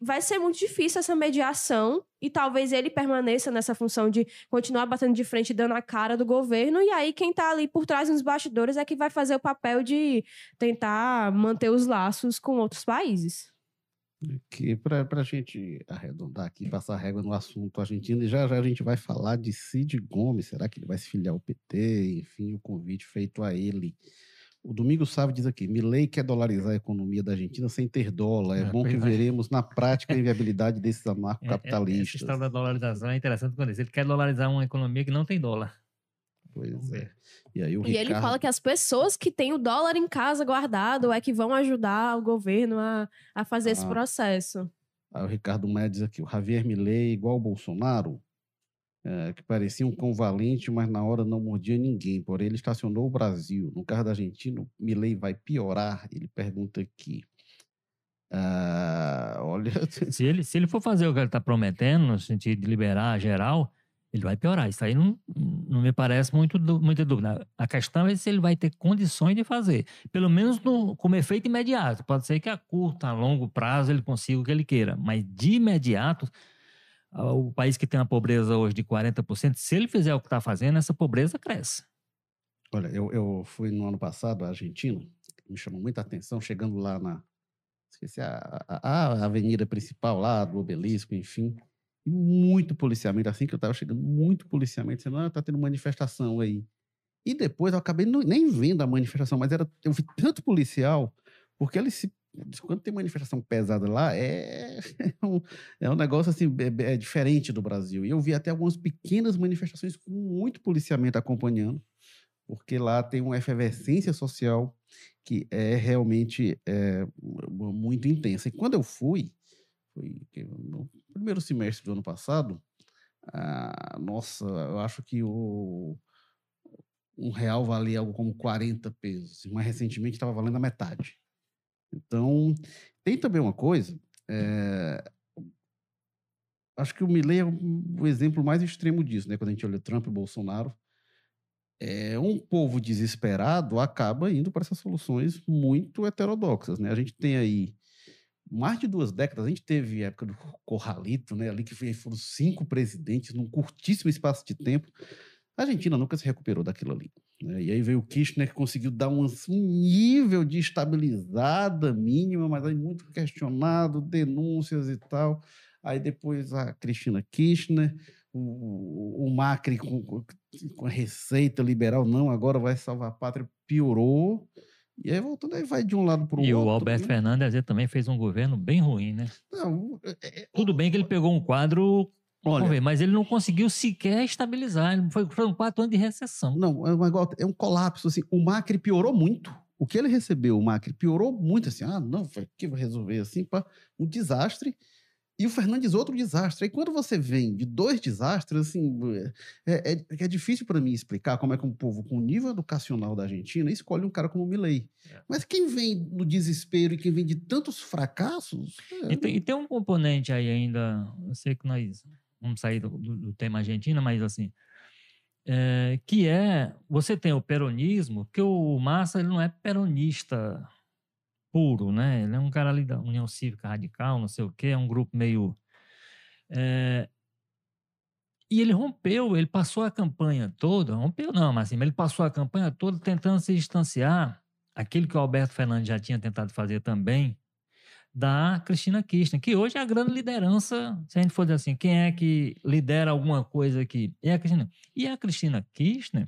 vai ser muito difícil essa mediação e talvez ele permaneça nessa função de continuar batendo de frente, dando a cara do governo, e aí quem está ali por trás nos bastidores é que vai fazer o papel de tentar manter os laços com outros países. Que para a gente arredondar aqui, passar régua no assunto argentino, e já já a gente vai falar de Cid Gomes, será que ele vai se filiar ao PT? Enfim, o convite feito a ele o Domingo Sávio diz aqui: Milley quer dolarizar a economia da Argentina sem ter dólar. É, é bom que é. veremos na prática a inviabilidade desses anarcocapitalistas. É, é, essa história da dolarização é interessante quando ele quer dolarizar uma economia que não tem dólar. Pois é. E, aí, o e Ricardo... ele fala que as pessoas que têm o dólar em casa guardado é que vão ajudar o governo a, a fazer ah. esse processo. Aí o Ricardo Maia diz aqui: o Javier Milley, igual o Bolsonaro, é, que parecia um cão valente, mas na hora não mordia ninguém. Porém, ele estacionou o Brasil. No caso da Argentina, Milei vai piorar? Ele pergunta aqui. Ah, olha. Se ele, se ele for fazer o que ele está prometendo, no sentido de liberar geral, ele vai piorar. Isso aí não, não me parece muito, muita dúvida. A questão é se ele vai ter condições de fazer. Pelo menos no, como efeito imediato. Pode ser que a curto, a longo prazo ele consiga o que ele queira. Mas de imediato, o país que tem uma pobreza hoje de 40%, se ele fizer o que está fazendo, essa pobreza cresce. Olha, eu, eu fui no ano passado à Argentina, me chamou muita atenção, chegando lá na. Esqueci a, a, a avenida principal lá do obelisco, enfim. E muito policiamento, assim que eu estava chegando, muito policiamento, dizendo, ah, tá tendo manifestação aí. E depois eu acabei nem vendo a manifestação, mas era, eu vi tanto policial, porque eles se quando tem manifestação pesada lá, é, é, um, é um negócio assim, é, é, diferente do Brasil. E eu vi até algumas pequenas manifestações com muito policiamento acompanhando, porque lá tem uma efervescência social que é realmente é, muito intensa. E quando eu fui, foi no primeiro semestre do ano passado, nossa, eu acho que o, um real valia algo como 40 pesos, mas recentemente estava valendo a metade. Então, tem também uma coisa, é, acho que o Milley é o, exemplo mais extremo disso, né? Quando a gente olha Trump e Bolsonaro, é, um povo desesperado acaba indo para essas soluções muito heterodoxas, né? A gente tem aí mais de duas décadas, a gente teve a época do Corralito, né? Ali que foram cinco presidentes num curtíssimo espaço de tempo. A Argentina nunca se recuperou daquilo ali. Né? E aí veio o Kirchner que conseguiu dar um, nível de estabilizada mínima, mas aí muito questionado, denúncias e tal. Aí depois a Cristina Kirchner, o, o Macri com, com- a receita liberal, não, agora vai salvar a pátria, piorou. E aí voltando, aí vai de um lado para o E outro. o Alberto né? Fernandes também fez um governo bem ruim, né? Não, é- é- Tudo bem que ele pegou um quadro, vamos olha, ver, mas ele não conseguiu sequer estabilizar. Ele foi, foram quatro anos de recessão. Não, é, um é um colapso. Assim. O Macri piorou muito. O que ele recebeu, o Macri, piorou muito. Assim, ah, não, foi que vai resolver assim, pá, um desastre. E o Fernandes, outro desastre. Aí quando você vem de dois desastres, assim, é, é, é difícil para mim explicar como é que um povo com o nível educacional da Argentina escolhe um cara como o Milley. É. Mas quem vem no desespero e quem vem de tantos fracassos. é, E tem, e tem um componente aí ainda, eu sei que nós vamos sair do, do- do tema Argentina, mas assim, é, que é, você tem o peronismo, porque o Massa ele não é peronista puro, né? Ele é um cara ali da União Cívica Radical, não sei o quê, é um grupo meio... é, e ele rompeu, ele passou a campanha toda, rompeu não, mas assim, ele passou a campanha toda tentando se distanciar, aquilo que o Alberto Fernandes já tinha tentado fazer também, da Cristina Kirchner, que hoje é a grande liderança, se a gente for dizer assim, quem é que lidera alguma coisa aqui? É a Cristina. E a Cristina Kirchner,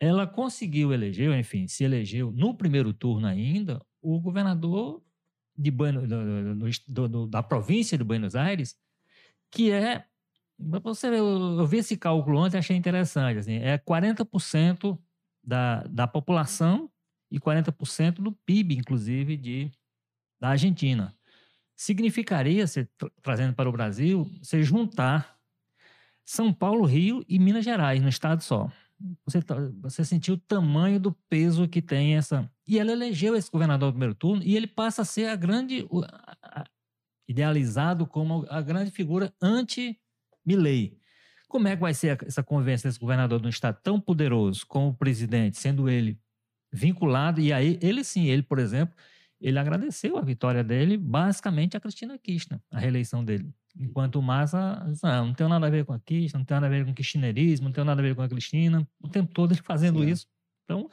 ela conseguiu eleger, enfim, se elegeu no primeiro turno ainda, o governador de Buenos, do- do- do- da província de Buenos Aires, que é, você eu, eu vi esse cálculo ontem achei interessante, assim, é 40% da, da população e 40% do PIB, inclusive, de da Argentina. Significaria, você tra- trazendo para o Brasil, você juntar São Paulo, Rio e Minas Gerais no estado só. Você, tá- você sentiu o tamanho do peso que tem essa. E ela elegeu esse governador no primeiro turno e ele passa a ser a grande. a- a- idealizado como a grande figura anti-Milley. Como é que vai ser essa convivência desse governador de um estado tão poderoso como o presidente, sendo ele vinculado? E aí, ele sim, ele, por exemplo, ele agradeceu a vitória dele basicamente a Cristina Kirchner, a reeleição dele. Enquanto o Massa, disse, não, não tem nada a ver com a Kirchner, não tem nada a ver com o kirchnerismo, não tem nada a ver com a Cristina, o tempo todo ele fazendo Sim. isso. Então,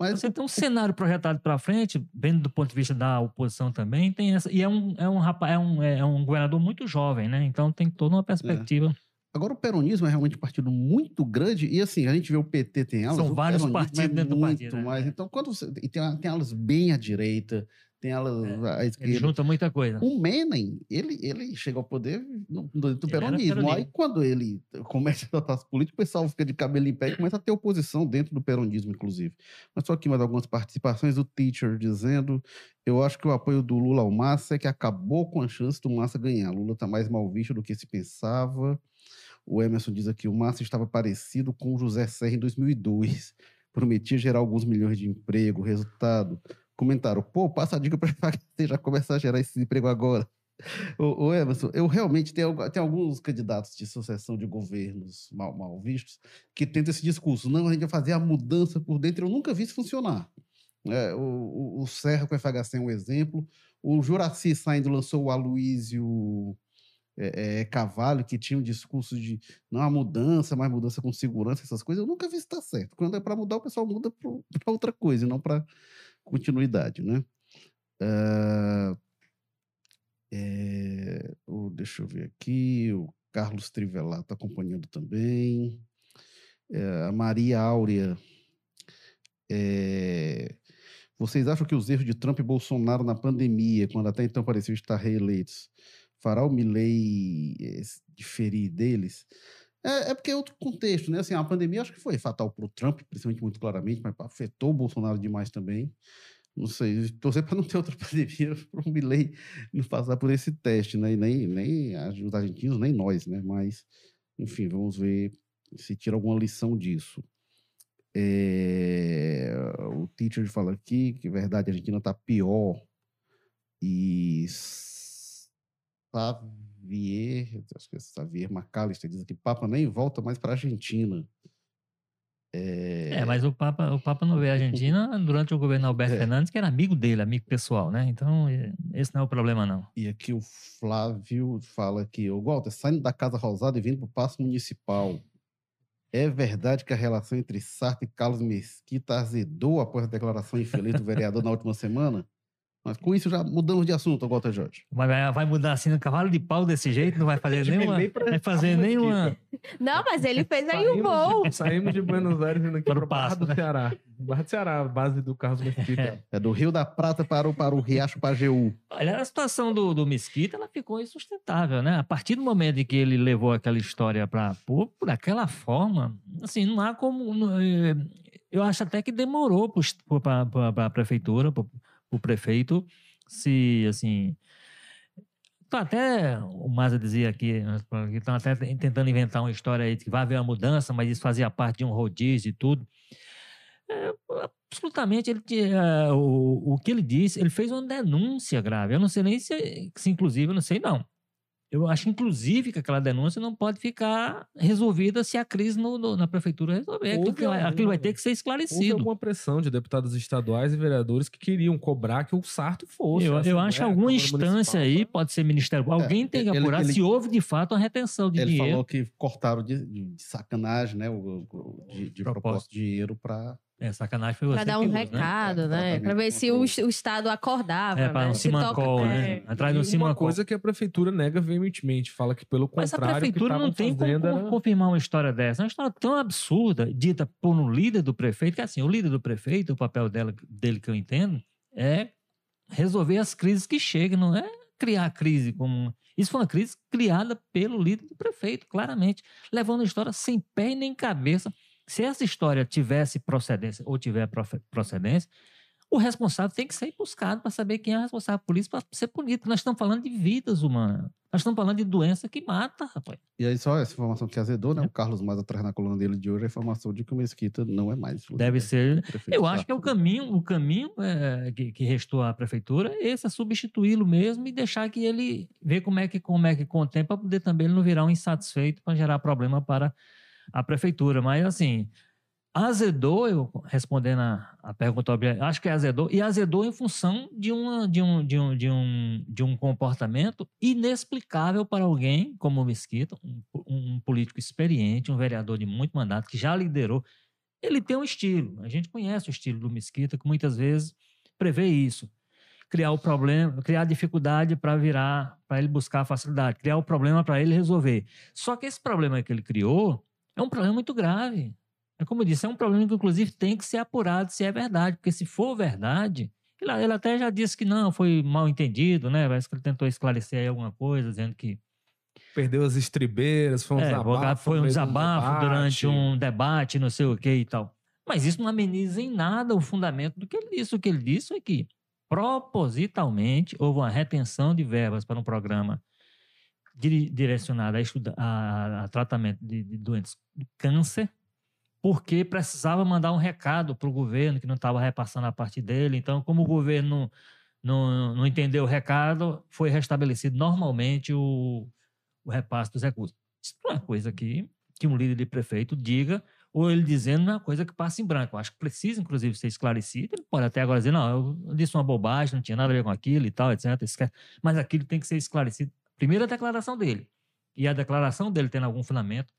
Mas você tem um cenário projetado para frente, vendo do ponto de vista da oposição também, tem essa. E é um, é um rapaz, é um, é um governador muito jovem, né? Então tem toda uma perspectiva. Agora, o peronismo é realmente um partido muito grande, e assim, a gente vê o PT tem alas. São o vários peronismo partidos é dentro do muito partido, né? Mais. Então, quando você. E tem, tem alas bem à direita, tem alas à Ele esquerda. junta muita coisa. O Menem, ele, ele chega ao poder no, do Ele era peronismo. Aí, peronismo. quando ele começa a tratar as políticas, o pessoal fica de cabelo em pé e começa a ter oposição dentro do peronismo, inclusive. Mas só aqui mais algumas participações do teacher dizendo: eu acho que o apoio do Lula ao Massa é que acabou com a chance do Massa ganhar. Lula está mais mal visto do que se pensava. O Emerson diz aqui: o Massa estava parecido com o José Serra em 2002. Prometia gerar alguns milhões de emprego. Resultado: comentaram, pô, passa a dica para você já começar a gerar esse emprego agora. Ô Emerson, eu realmente tenho, tem alguns candidatos de sucessão de governos mal, mal vistos que tentam esse discurso. Não, a gente vai fazer a mudança por dentro. Eu nunca vi isso funcionar. É, o, o, o Serra com o FHC é um exemplo. O Juraci saindo lançou o Aloísio é, é, Cavalho, que tinha um discurso de não a mudança, mas mudança com segurança, essas coisas. Eu nunca vi estar certo. Quando é para mudar, o pessoal muda para outra coisa, e não para continuidade, né? Ah, é, o- deixa eu ver aqui, o Carlos Trivelato está acompanhando também. É, a Maria Áurea. é, vocês acham que os erros de Trump e Bolsonaro na pandemia, quando até então pareciam estar reeleitos, fará o Milley eh, s- diferir deles? É, é porque é outro contexto, né? Assim, a pandemia acho que foi fatal para o Trump, principalmente muito claramente, mas afetou o Bolsonaro demais também. Não sei, torcer para não ter outra pandemia, para o Milley não passar por esse teste, né? E nem, nem os argentinos, nem nós, né? Mas, enfim, vamos ver se tira alguma lição disso. É, o teacher fala aqui que, é verdade, a Argentina está pior. E Xavier, acho que é Xavier Macalister, diz aqui, Papa nem volta mais para a Argentina. É, É, mas o Papa, o Papa não veio à Argentina durante o governo Alberto É. Fernandes, que era amigo dele, amigo pessoal, né? Então, esse não é o problema, não. E aqui o Flávio fala que, o Walter, saindo da Casa Rosada e vindo para o Paço Municipal, é verdade que a relação entre Sarto e Carlos Mesquita azedou após a declaração infeliz do vereador na última semana? Mas com isso já mudamos de assunto, Walter Jorge. Vai, vai- mudar assim no cavalo de pau desse jeito, não vai fazer nenhuma. Vai fazer nenhuma. Não, mas ele fez aí o Saímos gol. de- Saímos de Buenos Aires indo aqui Para o Barra do né? Ceará. Barra do Ceará, a base do Carlos Mesquita. É do Rio da Prata para o, para o Riacho Pajeú. Olha, a situação do, do Mesquita, ela ficou insustentável, né? A partir do momento em que ele levou aquela história para por, por aquela forma, assim, não há como. não, eh, Eu acho até que demorou para a prefeitura, para o prefeito, se, assim. Então, até o Maza dizia aqui, né, estão até tentando inventar uma história aí de que vai haver uma mudança, mas isso fazia parte de um rodízio e tudo. É, absolutamente, ele, tinha- o, o que ele disse, ele fez uma denúncia grave. Eu não sei nem se, se inclusive, eu não sei não. Eu acho, inclusive, que aquela denúncia não pode ficar resolvida se a crise no- no- na prefeitura resolver. Aquilo, Houve que vai, aquilo vai alguma- ter que ser Houve esclarecido. alguma pressão de deputados estaduais e vereadores que queriam cobrar que o Sarto fosse. Eu, a eu acho que a alguma instância aí, pra- pode ser Ministério alguém tem que ele- apurar ele- se houve de fato uma retenção de Ele dinheiro. falou que cortaram de, de- de sacanagem, né? O, o- de, de Propósito. propósito de dinheiro para. É, sacanagem foi Pra você dar que um usa, né? recado, né? Exatamente, Pra ver se o, o Estado acordava. É, para né? um Se toca- Simancol, é. né? Atrás do uma Simancol. coisa que a prefeitura nega veementemente, fala que pelo Mas a contrário, prefeitura não tem como, fazendo como era- confirmar uma história dessa. É uma história tão absurda, dita por um líder do prefeito, que assim, o líder do prefeito, o papel dela, dele que eu entendo, é resolver as crises que chegam, não é criar a crise como. Isso foi uma crise criada pelo líder do prefeito, claramente, levando a história sem pé nem cabeça. Se essa história tivesse procedência ou tiver procedência, o responsável tem que ser buscado para saber quem é o responsável por isso, para ser punido. Nós estamos falando de vidas humanas. Nós estamos falando de doença que mata, rapaz. E aí, só essa informação que azedou, É. né? O Carlos mais atrás na coluna dele de hoje, a informação de que o Mesquita não é mais. Deve ser. prefeito Eu acho que é o caminho, o caminho é, que, que restou à prefeitura, esse é substituí-lo mesmo e deixar que ele ver como é que como é que tempo para poder também ele não virar um insatisfeito para gerar problema para a prefeitura. Mas assim, azedou, eu respondendo a, a pergunta acho que azedou e azedou em função de uma de um de um de um, de um comportamento inexplicável para alguém como o Mesquita, um, um político experiente, um vereador de muito mandato que já liderou ele tem um estilo. A gente conhece o estilo do Mesquita, que muitas vezes prevê isso. Criar o problema, criar dificuldade para virar, para ele buscar facilidade, criar o problema para ele resolver. Só que esse problema que ele criou é um problema muito grave. É como eu disse, é um problema que, inclusive, tem que ser apurado se é verdade, porque se for verdade, ele, ele até já disse que não, foi mal entendido, né? Parece que ele tentou esclarecer aí alguma coisa, dizendo que Perdeu as estribeiras, foi um é, desabafo. foi um desabafo debate. durante um debate, não sei o que e tal. Mas isso não ameniza em nada o fundamento do que ele disse. O que ele disse é que, propositalmente, houve uma retenção de verbas para um programa direcionado a, estuda- a- a tratamento de, de doentes de câncer, porque precisava mandar um recado para o governo que não estava repassando a parte dele. Então, como o governo não, não, não entendeu o recado, foi restabelecido normalmente o, o repasse dos recursos. Isso não é coisa que, que um líder de prefeito diga, ou ele dizendo é uma coisa que passa em branco. Eu acho que precisa, inclusive, ser esclarecido. Ele pode até agora dizer, não, eu disse uma bobagem, não tinha nada a ver com aquilo e tal, etc. Mas aquilo tem que ser esclarecido. Primeiro a declaração dele. E a declaração dele tendo algum fundamento,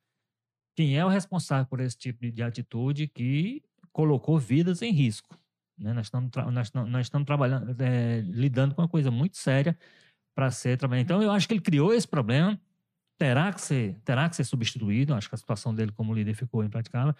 quem é o responsável por esse tipo de, de atitude que colocou vidas em risco. né? Nós, estamos nós, nós estamos trabalhando, é, lidando com uma coisa muito séria para ser trabalhada. Então, eu acho que ele criou esse problema, terá que ser, terá que ser substituído. Acho que a situação dele como líder ficou impraticável.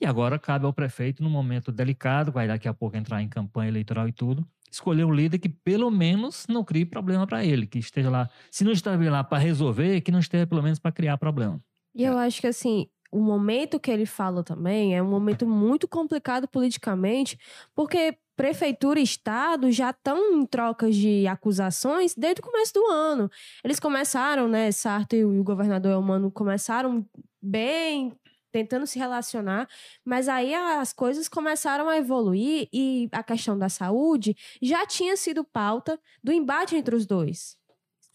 E agora cabe ao prefeito, num momento delicado, vai daqui a pouco entrar em campanha eleitoral e tudo, escolher um líder que pelo menos não crie problema para ele, que esteja lá, se não esteja lá para resolver, que não esteja pelo menos para criar problema. E eu acho que assim, o momento que ele fala também é um momento muito complicado politicamente, porque prefeitura e estado já estão em trocas de acusações desde o começo do ano. Eles começaram, né, Sarto e o governador Elmano começaram bem tentando se relacionar, mas aí as coisas começaram a evoluir e a questão da saúde já tinha sido pauta do embate entre os dois.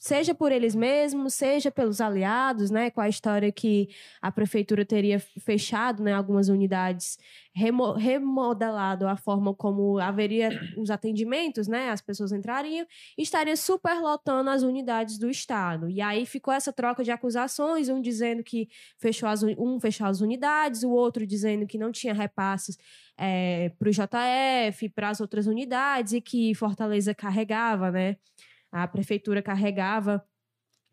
Seja por eles mesmos, seja pelos aliados, né, com a história que a prefeitura teria fechado, né, algumas unidades, remo remodelado a forma como haveria os atendimentos, né, as pessoas entrariam, estaria superlotando as unidades do estado. E aí ficou essa troca de acusações, um dizendo que fechou as, um fechou as unidades, o outro dizendo que não tinha repasses é, para o JF, para as outras unidades e que Fortaleza carregava, né? A prefeitura carregava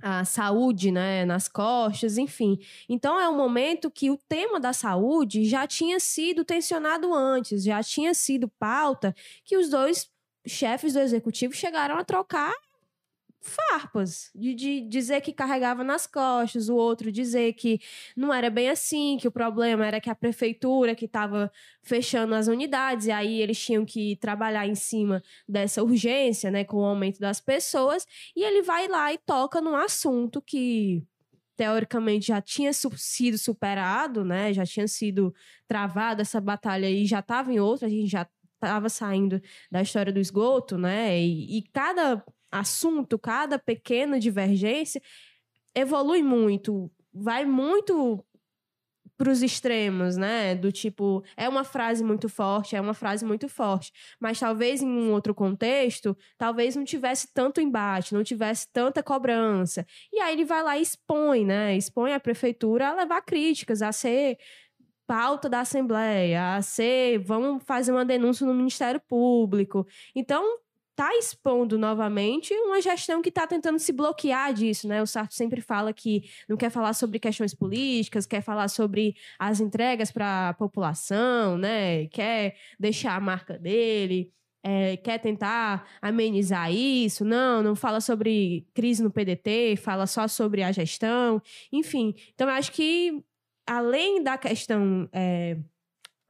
a saúde né, nas costas, enfim. Então é um momento que o tema da saúde já tinha sido tensionado antes, já tinha sido pauta que os dois chefes do executivo chegaram a trocar farpas, de, de, dizer que carregava nas costas, o outro dizer que não era bem assim, que o problema era que a prefeitura que estava fechando as unidades, e aí eles tinham que trabalhar em cima dessa urgência, né, com o aumento das pessoas, e ele vai lá e toca num assunto que teoricamente já tinha sido superado, né, já tinha sido travada essa batalha e já estava em outra, a gente já estava saindo da história do esgoto, né? E, e, cada assunto, cada pequena divergência evolui muito, vai muito para os extremos, né? Do tipo, é uma frase muito forte, é uma frase muito forte, mas talvez em um outro contexto, talvez não tivesse tanto embate, não tivesse tanta cobrança. E aí ele vai lá e expõe, né? Expõe a prefeitura a levar críticas, a ser pauta da Assembleia, a ser, vamos fazer uma denúncia no Ministério Público. Então, está expondo novamente uma gestão que está tentando se bloquear disso, né? O Sarto sempre fala que não quer falar sobre questões políticas, quer falar sobre as entregas para a população, né? Quer deixar a marca dele. É, quer tentar amenizar isso, não, não fala sobre crise no PDT, fala só sobre a gestão, enfim. Então, eu acho que, além da questão é,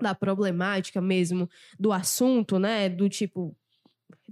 da problemática mesmo do assunto, né, do tipo,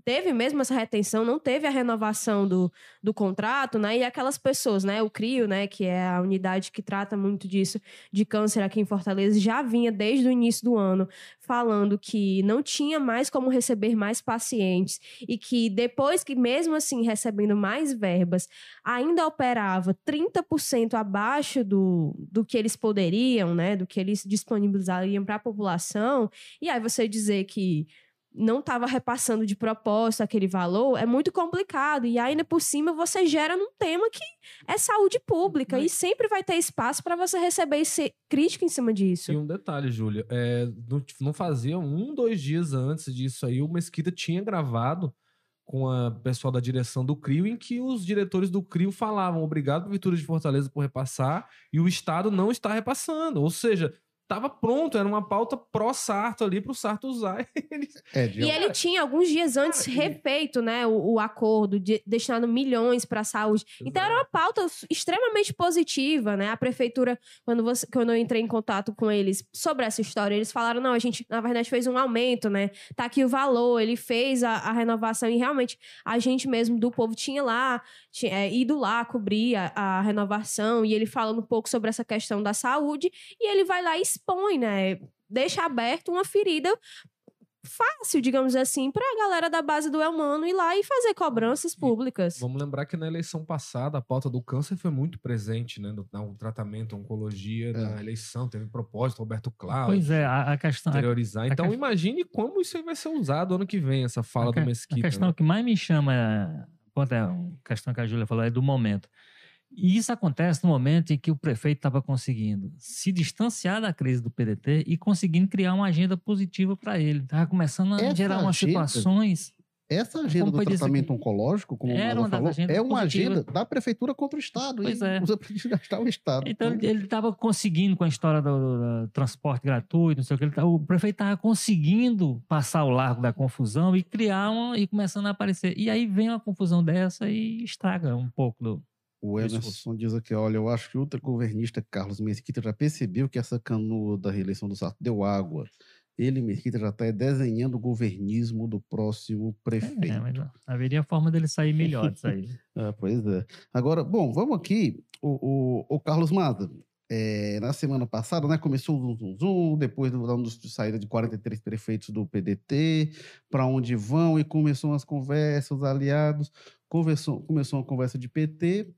teve mesmo essa retenção, não teve a renovação do, do contrato, né? E aquelas pessoas, né? O CRIO, né? Que é a unidade que trata muito disso, de câncer aqui em Fortaleza, já vinha desde o início do ano falando que não tinha mais como receber mais pacientes e que depois que, mesmo assim, recebendo mais verbas, ainda operava 30% abaixo do, do que eles poderiam, né? Do que eles disponibilizariam para a população. E aí você dizer que não estava repassando de propósito aquele valor, é muito complicado. E ainda por cima você gera num tema que é saúde pública Mas... e sempre vai ter espaço para você receber esse crítica em cima disso. E um detalhe, Júlia, é, não, não fazia um, dois dias antes disso aí, o Mesquita tinha gravado com a pessoal da direção do CRIO, em que os diretores do CRIO falavam obrigado, Prefeitura de Fortaleza, por repassar, e o Estado não está repassando. Ou seja, tava pronto, era uma pauta pró-Sarto ali pro Sarto usar. É, de... E ele tinha alguns dias antes refeito, né, o, o acordo de, destinando milhões para a saúde. Exato. Então era uma pauta extremamente positiva, né? A prefeitura, quando você, quando eu entrei em contato com eles sobre essa história, eles falaram: "Não, a gente na verdade fez um aumento, né? Tá aqui o valor, ele fez a, a renovação e realmente a gente mesmo do povo tinha lá, tinha, é, ido lá cobrir a, a renovação e ele falando um pouco sobre essa questão da saúde e ele vai lá e expõe, né? Deixa aberto uma ferida fácil, digamos assim, para a galera da base do Elmano ir lá e fazer cobranças públicas. Vamos lembrar que na eleição passada a pauta do câncer foi muito presente, né? No, no tratamento, oncologia, é. na eleição, teve propósito, Roberto Cláudio. Pois é, a, a questão. Exteriorizar. A, então, a imagine como isso aí vai ser usado ano que vem, essa fala do Mesquita. A questão né? que mais me chama, é a questão que a Júlia falou, é do momento. E isso acontece no momento em que o prefeito estava conseguindo se distanciar da crise do PDT e conseguindo criar uma agenda positiva para ele. Estava começando a Essa gerar umas agenda, situações essa agenda do tratamento oncológico, como o falou, é uma agenda da prefeitura contra o Estado. Pois é. usa para desgastar o Estado. Então, ele estava conseguindo com a história do, do, transporte gratuito, não sei o que. Ele, o prefeito estava conseguindo passar o largo da confusão e criar uma, e começando a aparecer. E aí vem uma confusão dessa e estraga um pouco do. O Emerson diz aqui, olha, eu acho que o ultragovernista Carlos Mesquita já percebeu que essa canoa da reeleição do Sarto deu água ele, Mesquita, já está desenhando o governismo do próximo prefeito. É, mas haveria forma dele sair melhor disso aí. ah, pois é. Agora, bom, vamos aqui. O, o, o Carlos Mata, é, na semana passada, né, começou o zum, zum, zum, depois do anúncio de saída de 43 prefeitos do PDT, para onde vão, e começou as conversas, os aliados, conversou, começou uma conversa de PT,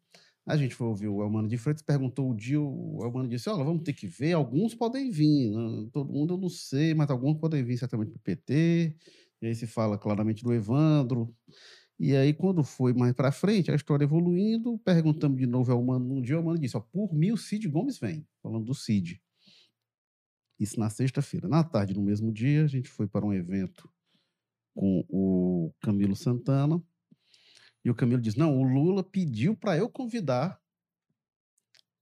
a gente foi ouvir o Elmano de Freitas, perguntou o dia, o Elmano disse, olha, vamos ter que ver, alguns podem vir, né? todo mundo eu não sei, mas alguns podem vir certamente para o PT, e aí se fala claramente do Evandro, e aí, quando foi mais para frente, a história evoluindo, perguntamos de novo ao Mano um dia, o Mano disse: ó, por mil, Cid Gomes vem, falando do Cid. Isso na sexta-feira. Na tarde, no mesmo dia, a gente foi para um evento com o Camilo Santana. E o Camilo disse: não, o Lula pediu para eu convidar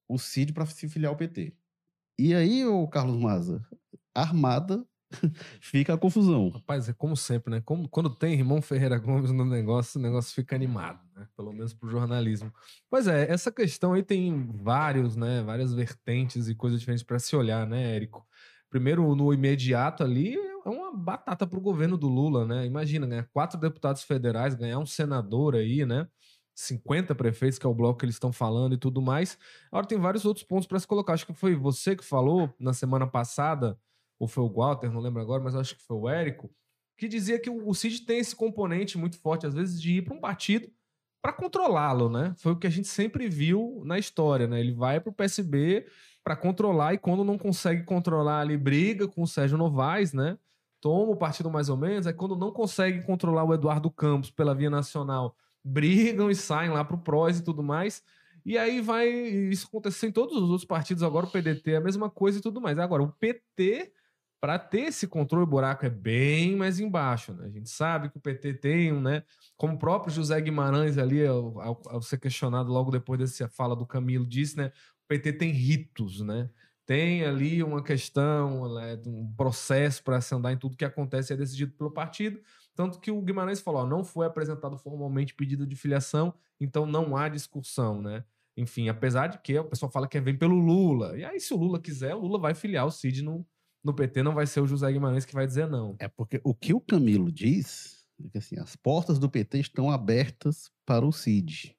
o Cid para se filiar ao PT. E aí, o Carlos Maza, armada, fica a confusão. Rapaz, é como sempre, né? Como, quando tem irmão Ferreira Gomes no negócio, o negócio fica animado, né? Pelo menos pro jornalismo. Pois é, essa questão aí tem vários, né? Várias vertentes e coisas diferentes para se olhar, né, Érico? Primeiro, no imediato ali, é uma batata pro governo do Lula, né? Imagina, ganhar quatro deputados federais, ganhar um senador aí, né? 50 prefeitos, que é o bloco que eles estão falando e tudo mais. Agora tem vários outros pontos para se colocar. Acho que foi você que falou na semana passada ou foi o Walter, não lembro agora, mas acho que foi o Érico, que dizia que o Cid tem esse componente muito forte, às vezes, de ir para um partido para controlá-lo, né? Foi o que a gente sempre viu na história, né? Ele vai para o PSB para controlar e quando não consegue controlar, ele briga com o Sérgio Novaes, né? Toma o partido mais ou menos, aí quando não consegue controlar o Eduardo Campos pela via nacional, brigam e saem lá para o PROS e tudo mais. E aí vai isso acontecer em todos os outros partidos agora, o PDT é a mesma coisa e tudo mais. Agora, o PT para ter esse controle, o buraco é bem mais embaixo. Né? A gente sabe que o PT tem, né? Como o próprio José Guimarães ali, ao, ao, ser questionado logo depois dessa fala do Camilo, disse, né? O PT tem ritos, né? Tem ali uma questão, né, um processo para se andar em tudo que acontece é decidido pelo partido. Tanto que o Guimarães falou: ó, não foi apresentado formalmente pedido de filiação, então não há discussão, né? Enfim, apesar de que o pessoal fala que vem pelo Lula. E aí, se o Lula quiser, o Lula vai filiar o Cid no, no PT não vai ser o José Guimarães que vai dizer não. É porque o que o Camilo diz é que assim, as portas do PT estão abertas para o CID.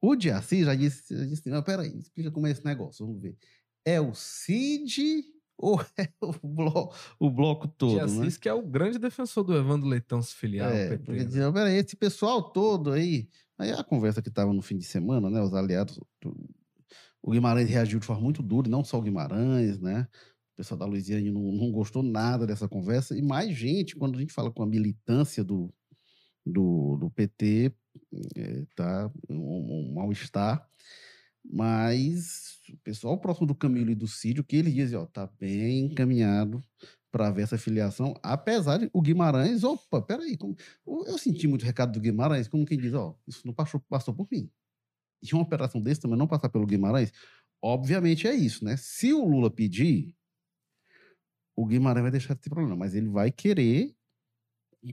O Diaci já disse, já disse não, peraí, explica como é esse negócio, vamos ver. É o CID ou é o bloco, o bloco todo, Diassis, né? que é o grande defensor do Evandro Leitão se filiar é, ao PT. Porque né? peraí, esse pessoal todo aí... Aí a conversa que estava no fim de semana, né, os aliados... O Guimarães reagiu de forma muito dura, não só o Guimarães, né? Pessoal da Luiziane não, não gostou nada dessa conversa. E mais gente, quando a gente fala com a militância do, do, do PT, é, tá um, um mal-estar. Mas o pessoal próximo do Camilo e do Cídio, que eles dizem, ó, tá bem encaminhado para ver essa filiação, apesar de o Guimarães, opa, peraí, como, eu senti muito recado do Guimarães, como quem diz, ó, isso não passou, passou por mim. E uma operação desse também não passar pelo Guimarães, obviamente é isso, né? Se o Lula pedir, o Guimarães vai deixar de ter problema, mas ele vai querer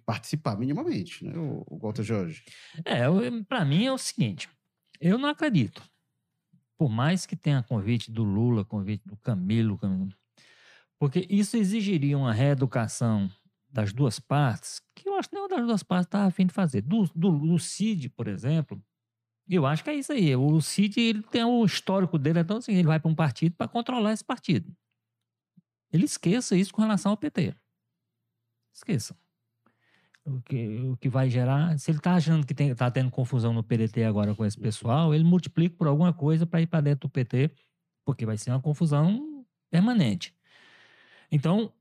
participar minimamente, né, o, o Walter Jorge? É, para mim é o seguinte, eu não acredito. Por mais que tenha convite do Lula, convite do Camilo, Camilo porque isso exigiria uma reeducação das duas partes, que eu acho que nenhuma das duas partes estava afim de fazer. Do, do, do Cid, por exemplo, eu acho que é isso aí. O Cid ele tem o histórico dele, então assim, ele vai para um partido para controlar esse partido. Ele esqueça isso com relação ao PT. Esqueça. O que, o que vai gerar. Se ele está achando que está tendo confusão no PDT agora com esse pessoal, ele multiplica por alguma coisa para ir para dentro do PT, porque vai ser uma confusão permanente. Então,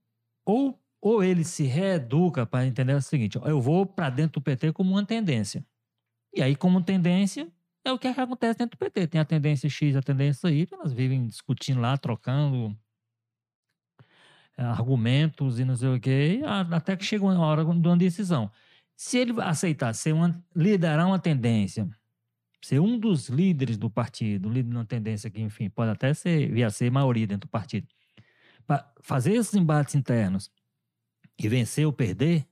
ou, ou ele se reeduca para entender o seguinte: eu vou para dentro do PT como uma tendência. E aí, como tendência, é o que acontece dentro do PT. Tem a tendência X, a tendência Y, elas vivem discutindo lá, trocando argumentos e não sei o quê, até que chega uma hora de uma decisão. Se ele aceitar ser uma, liderar uma tendência, ser um dos líderes do partido, líder de uma tendência que, enfim, pode até ser, via ser maioria dentro do partido, para fazer esses embates internos e vencer ou perder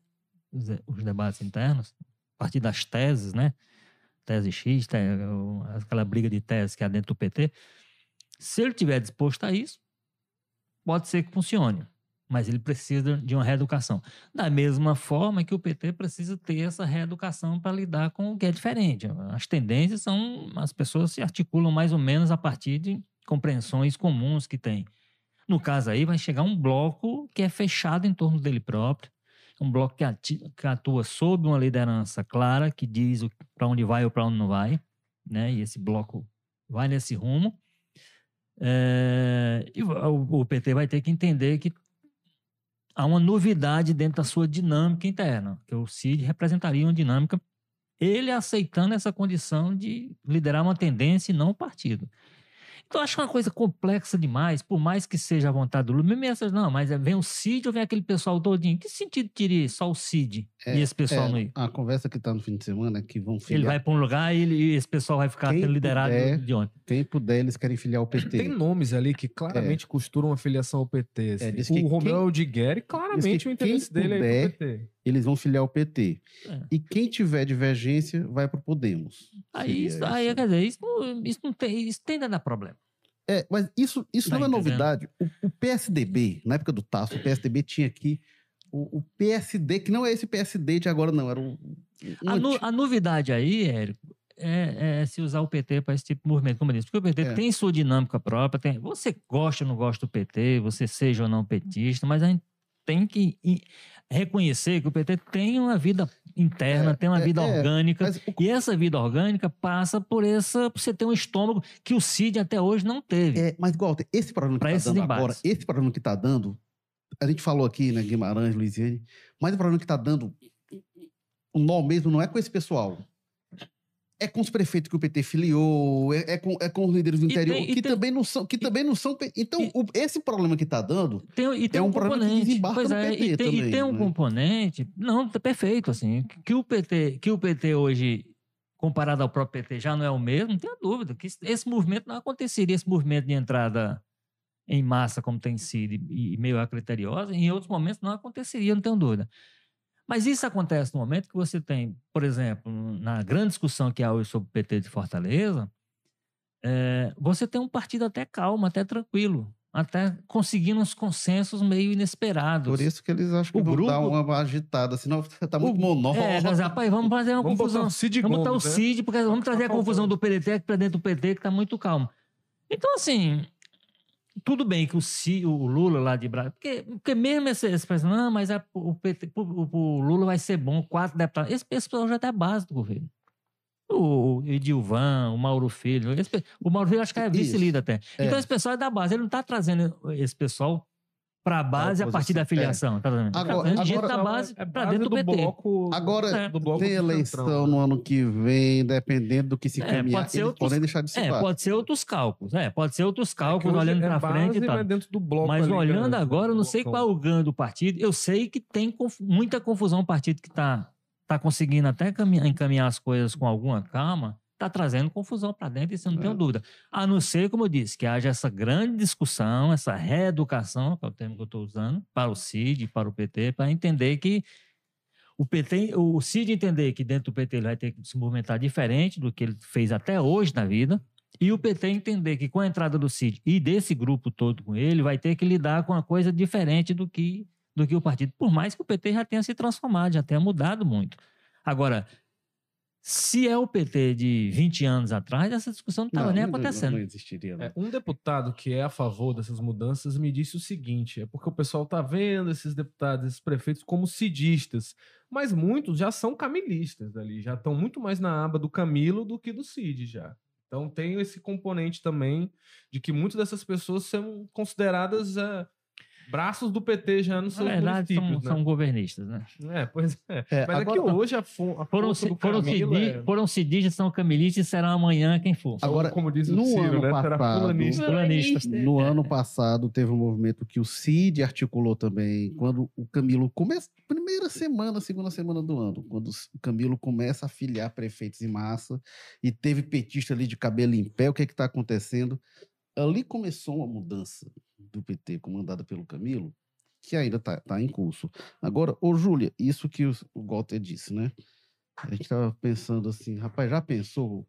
os, debates internos, a partir das teses, né? Tese X, aquela briga de teses que há dentro do PT, se ele estiver disposto a isso, pode ser que funcione mas ele precisa de uma reeducação. Da mesma forma que o PT precisa ter essa reeducação para lidar com o que é diferente. As tendências são, as pessoas se articulam mais ou menos a partir de compreensões comuns que tem. No caso aí, vai chegar um bloco que é fechado em torno dele próprio, um bloco que, que atua sob uma liderança clara, que diz para onde vai ou para onde não vai, né? E esse bloco vai nesse rumo. É, e o, o PT vai ter que entender que há uma novidade dentro da sua dinâmica interna, que o CID representaria uma dinâmica, ele aceitando essa condição de liderar uma tendência e não o partido. Então, eu acho uma coisa complexa demais, por mais que seja a vontade do Lula. Mesmo essas, não, mas é, vem o CID ou vem aquele pessoal todinho? Que sentido teria só o CID É, e esse pessoal É, não ir? a conversa que tá no fim de semana é que vão filiar. Ele vai para um lugar e, ele- e esse pessoal vai ficar Quem sendo liderado puder, de onde? Quem puder, eles querem filiar o PT. Tem nomes ali que claramente costuram a filiação ao PT. assim. É, que o Romeu quem- Digueri, claramente que o interesse dele é ir pro PT. Eles vão filiar o PT. É. E quem tiver divergência vai pro Podemos. Aí, Seria isso, aí isso. quer dizer, isso, não- isso não tem, isso tem a dar problema. É, mas isso, isso Tá não é entendendo? novidade. O, o PSDB, na época do Tasso, o PSDB tinha aqui o, o PSD, que não é esse PSD de agora, não. Era o. um A, a novidade aí, Érico, é, é se usar o PT para esse tipo de movimento, disse. Porque o PT É. tem sua dinâmica própria. Tem, você gosta ou não gosta do PT, você seja ou não petista, mas a gente tem que reconhecer que o PT tem uma vida interna, É, tem uma é, vida é, orgânica. o- E essa vida orgânica passa por essa, por você ter um estômago que o Cid até hoje não teve. É, mas, Walter, esse problema que está dando embates. agora, esse problema que está dando, a gente falou aqui, né, Guimarães, Luiziane, mas o problema que está dando o nó mesmo não é com esse pessoal. É com os prefeitos que o PT filiou, é, é com, é com os líderes do E interior, tem- e que, tem- também não são, que também não são. Então, e- o- esse problema que está dando, Tem, e É um, um problema que desembarca pois no é, PT e tem, e também, tem um né? componente. Não, tá perfeito, assim. Que o PT, que o PT hoje, comparado ao próprio PT, já não é o mesmo, não tenho dúvida. Que esse- esse movimento não aconteceria, esse movimento de entrada em massa, como tem sido, e, e meio acriteriosa, em outros momentos não aconteceria, não tenho dúvida. Mas isso acontece no momento que você tem, por exemplo, na grande discussão que há hoje sobre o PT de Fortaleza, é, você tem um partido até calmo, até tranquilo, até conseguindo uns consensos meio inesperados. por isso que eles acham que O vão dar grupo- uma agitada, senão está muito monótono. É, mas, rapaz, vamos fazer uma Vamos botar confusão. o Cid Vamos botar o Gomes, né? CID, porque vamos trazer a Tá confusão do PDT aqui para dentro do PT, que está muito calmo. Então, assim, tudo bem que o, o Lula lá de Brasília. Porque, porque mesmo esse, esse pessoal, não, mas é, o, PT, o, o Lula vai ser bom, quatro deputados. Esse pessoal já está base do governo. O Edilvan, o Mauro Filho. esse o Mauro Filho acho que é vice-líder até. É. Então, esse pessoal é da base. Ele não está trazendo esse pessoal para a base a partir da filiação. Tá trazendo? Tá Agora- gente agora- da base é para dentro do, do PT. bloco. Agora, É. do bloco Tem eleição Centrão, no ano que vem, dependendo do que se É, caminhar, pode ser eles outros- podem deixar de É, citar. pode ser outros cálculos. É, pode ser outros É que cálculos, hoje olhando é para frente e tal. mas dentro do bloco Mas ali, olhando né, agora, eu não sei qual é o ganho do partido. Eu sei que tem conf- muita confusão o partido que está tá conseguindo até caminhar- encaminhar as coisas com alguma calma, está trazendo confusão para dentro, isso eu não tenho É. dúvida. A não ser, como eu disse, que haja essa grande discussão, essa reeducação, que é o termo que eu estou usando, para o CID, para o PT, para entender que o PT, o CID entender que dentro do PT ele vai ter que se movimentar diferente do que ele fez até hoje na vida, e o PT entender que com a entrada do CID e desse grupo todo com ele, vai ter que lidar com uma coisa diferente do que, do que o partido. Por mais que o PT já tenha se transformado, já tenha mudado muito. Agora, se é o PT de 20 anos atrás, essa discussão não estava nem não- acontecendo. Não, existiria. não. É, um deputado que é a favor dessas mudanças me disse o seguinte: é porque o pessoal tá vendo esses deputados, esses prefeitos como cidistas, mas muitos já são camilistas ali, já estão muito mais na aba do Camilo do que do Cid já. Então tem esse componente também de que muitas dessas pessoas são consideradas é, braços do PT já nos Na seus verdade, são, municípios, são governistas, né? né? É, pois é. É, Mas agora- é que hoje a, fo a Foram, força do foram, Camilo cidi, é- foram cidistas, são camilistas, serão amanhã quem for. Agora, como diz o no Ciro, ano né? Será passado- fulanista. Fulanista. No ano passado, teve um movimento que o CID articulou também, quando o Camilo começa, primeira semana, segunda semana do ano, quando o Camilo começa a filiar prefeitos em massa, e teve petista ali de cabelo em pé, o que é está acontecendo? Ali começou uma mudança do PT, comandada pelo Camilo, que ainda está em curso. Agora, ô Júlia, isso que o, o Walter disse, né? A gente estava pensando assim, rapaz, já pensou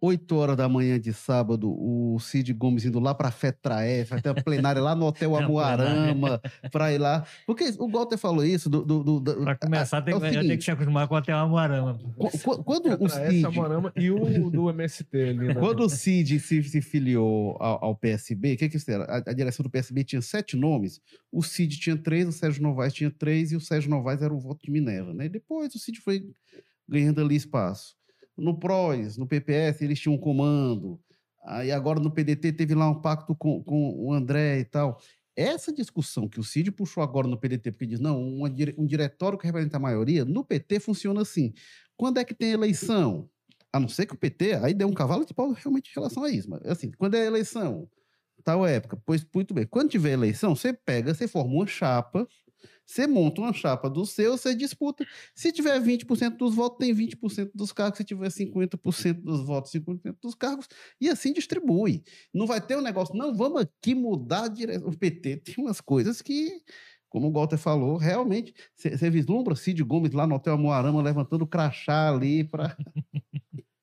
8 horas da manhã de sábado, o Cid Gomes indo lá para Fetraé, vai ter uma plenária lá no Hotel Amuarama, para ir lá. Porque o Walter falou isso do. do, do, Para começar, tem, é o que- eu tenho que seguinte, se acostumar com até uma Amuarama. qu- qu- quando o Cid. Morama e o do MST ali, né? Quando o Cid se, se filiou ao, ao PSB, o que, que isso era? A, a direção do PSB tinha sete nomes, o Cid tinha três, o Sérgio Novaes tinha três, e o Sérgio Novaes era o voto de Minerva. Né? Depois o Cid foi ganhando ali espaço. No PROS, no PPS, eles tinham um comando. Aí agora no PDT teve lá um pacto com, com o André e tal. Essa discussão que o Cid puxou agora no PDT, porque diz, não, dire- um diretório que representa a maioria, no PT funciona assim. Quando é que tem eleição? A não ser que o PT aí dê um cavalo de pau realmente em relação a isso. Mas, assim, quando é eleição, tal época, pois muito bem. Quando tiver eleição, você pega, você forma uma chapa, você monta uma chapa do seu, você disputa. Se tiver 20% dos votos, tem 20% dos cargos. Se tiver 50% dos votos, 50% dos cargos. E assim distribui. Não vai ter um negócio, não, vamos aqui mudar direção. O PT tem umas coisas que, como o Walter falou, realmente. Você vislumbra Cid Gomes lá no Hotel Moarama levantando crachá ali para.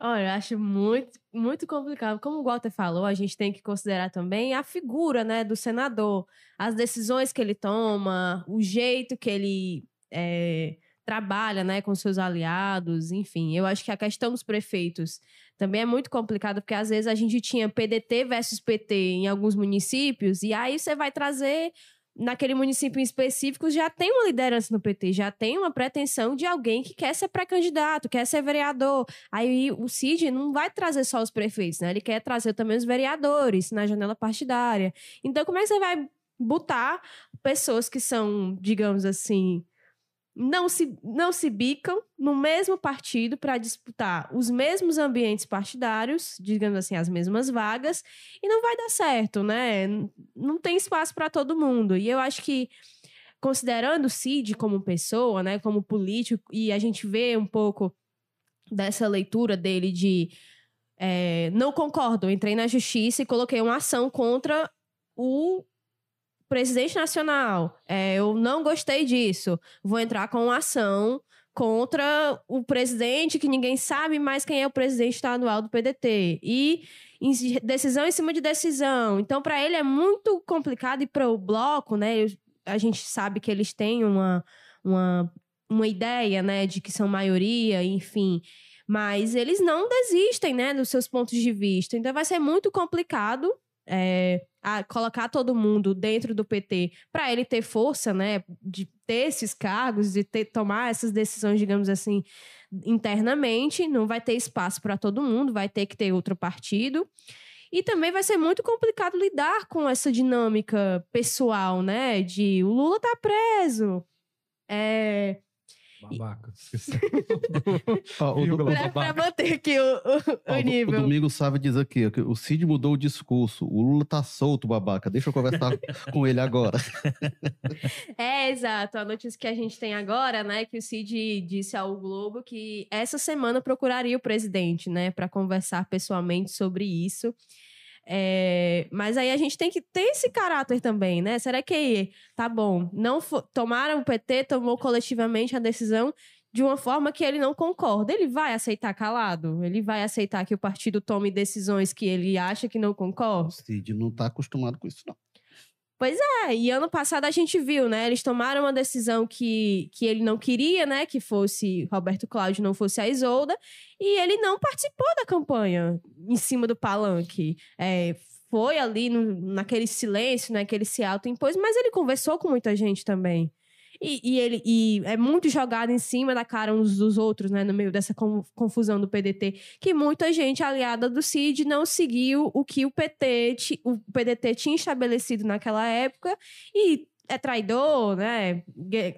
Olha, eu acho muito, muito complicado. Como o Walter falou, a gente tem que considerar também a figura né, do senador, as decisões que ele toma, o jeito que ele é, trabalha né, com seus aliados, enfim. Eu acho que a questão dos prefeitos também é muito complicada, porque às vezes a gente tinha PDT versus PT em alguns municípios, e aí você vai trazer naquele município em específico já tem uma liderança no PT, já tem uma pretensão de alguém que quer ser pré-candidato, quer ser vereador. Aí o Cid não vai trazer só os prefeitos, né? Ele quer trazer também os vereadores na janela partidária. Então, como é que você vai botar pessoas que são, digamos assim, não se, não se bicam no mesmo partido para disputar os mesmos ambientes partidários, digamos assim, as mesmas vagas, e não vai dar certo, né? Não tem espaço para todo mundo. E eu acho que, considerando o Cid como pessoa, né, como político, e a gente vê um pouco dessa leitura dele de é, não concordo, entrei na justiça e coloquei uma ação contra o presidente nacional. É, eu não gostei disso. Vou entrar com ação contra o presidente, que ninguém sabe mais quem é o presidente estadual do PDT. E decisão em cima de decisão. Então, para ele é muito complicado e para o bloco, né? A gente sabe que eles têm uma, uma, uma ideia, né, de que são maioria, enfim. Mas eles não desistem, né, dos seus pontos de vista. Então vai ser muito complicado é, a colocar todo mundo dentro do PT para ele ter força, né, de ter esses cargos, de ter, tomar essas decisões, digamos assim, internamente. Não vai ter espaço para todo mundo, vai ter que ter outro partido. E também vai ser muito complicado lidar com essa dinâmica pessoal, né? De o Lula tá preso. É, Babaca. Ó, o, do- pra, pra manter aqui o, o- o ó, o do- nível. o Domingo Sávio diz aqui que o Cid mudou o discurso. O Lula tá solto, babaca. Deixa eu conversar com ele agora. É, exato. A notícia que a gente tem agora, né, que o Cid disse ao Globo que essa semana procuraria o presidente, né, para conversar pessoalmente sobre isso. É, mas aí a gente tem que ter esse caráter também, né? Será que tá bom? Não tomaram o PT, tomou coletivamente a decisão de uma forma que ele não concorda. Ele vai aceitar calado? Ele vai aceitar que o partido tome decisões que ele acha que não concorda? Cid não tá acostumado com isso, não. É, e ano passado a gente viu, né? Eles tomaram uma decisão que, que ele não queria, né? Que fosse Roberto Cláudio, não fosse a Isolda. E ele não participou da campanha em cima do palanque. É, foi ali no- naquele silêncio, né? Que ele se autoimpôs, mas ele conversou com muita gente também. E, e ele e é muito jogado em cima da cara uns dos outros, né? No meio dessa con- confusão do PDT, que muita gente aliada do Cid não seguiu o que o PT, o PDT tinha estabelecido naquela época e é traidor, né?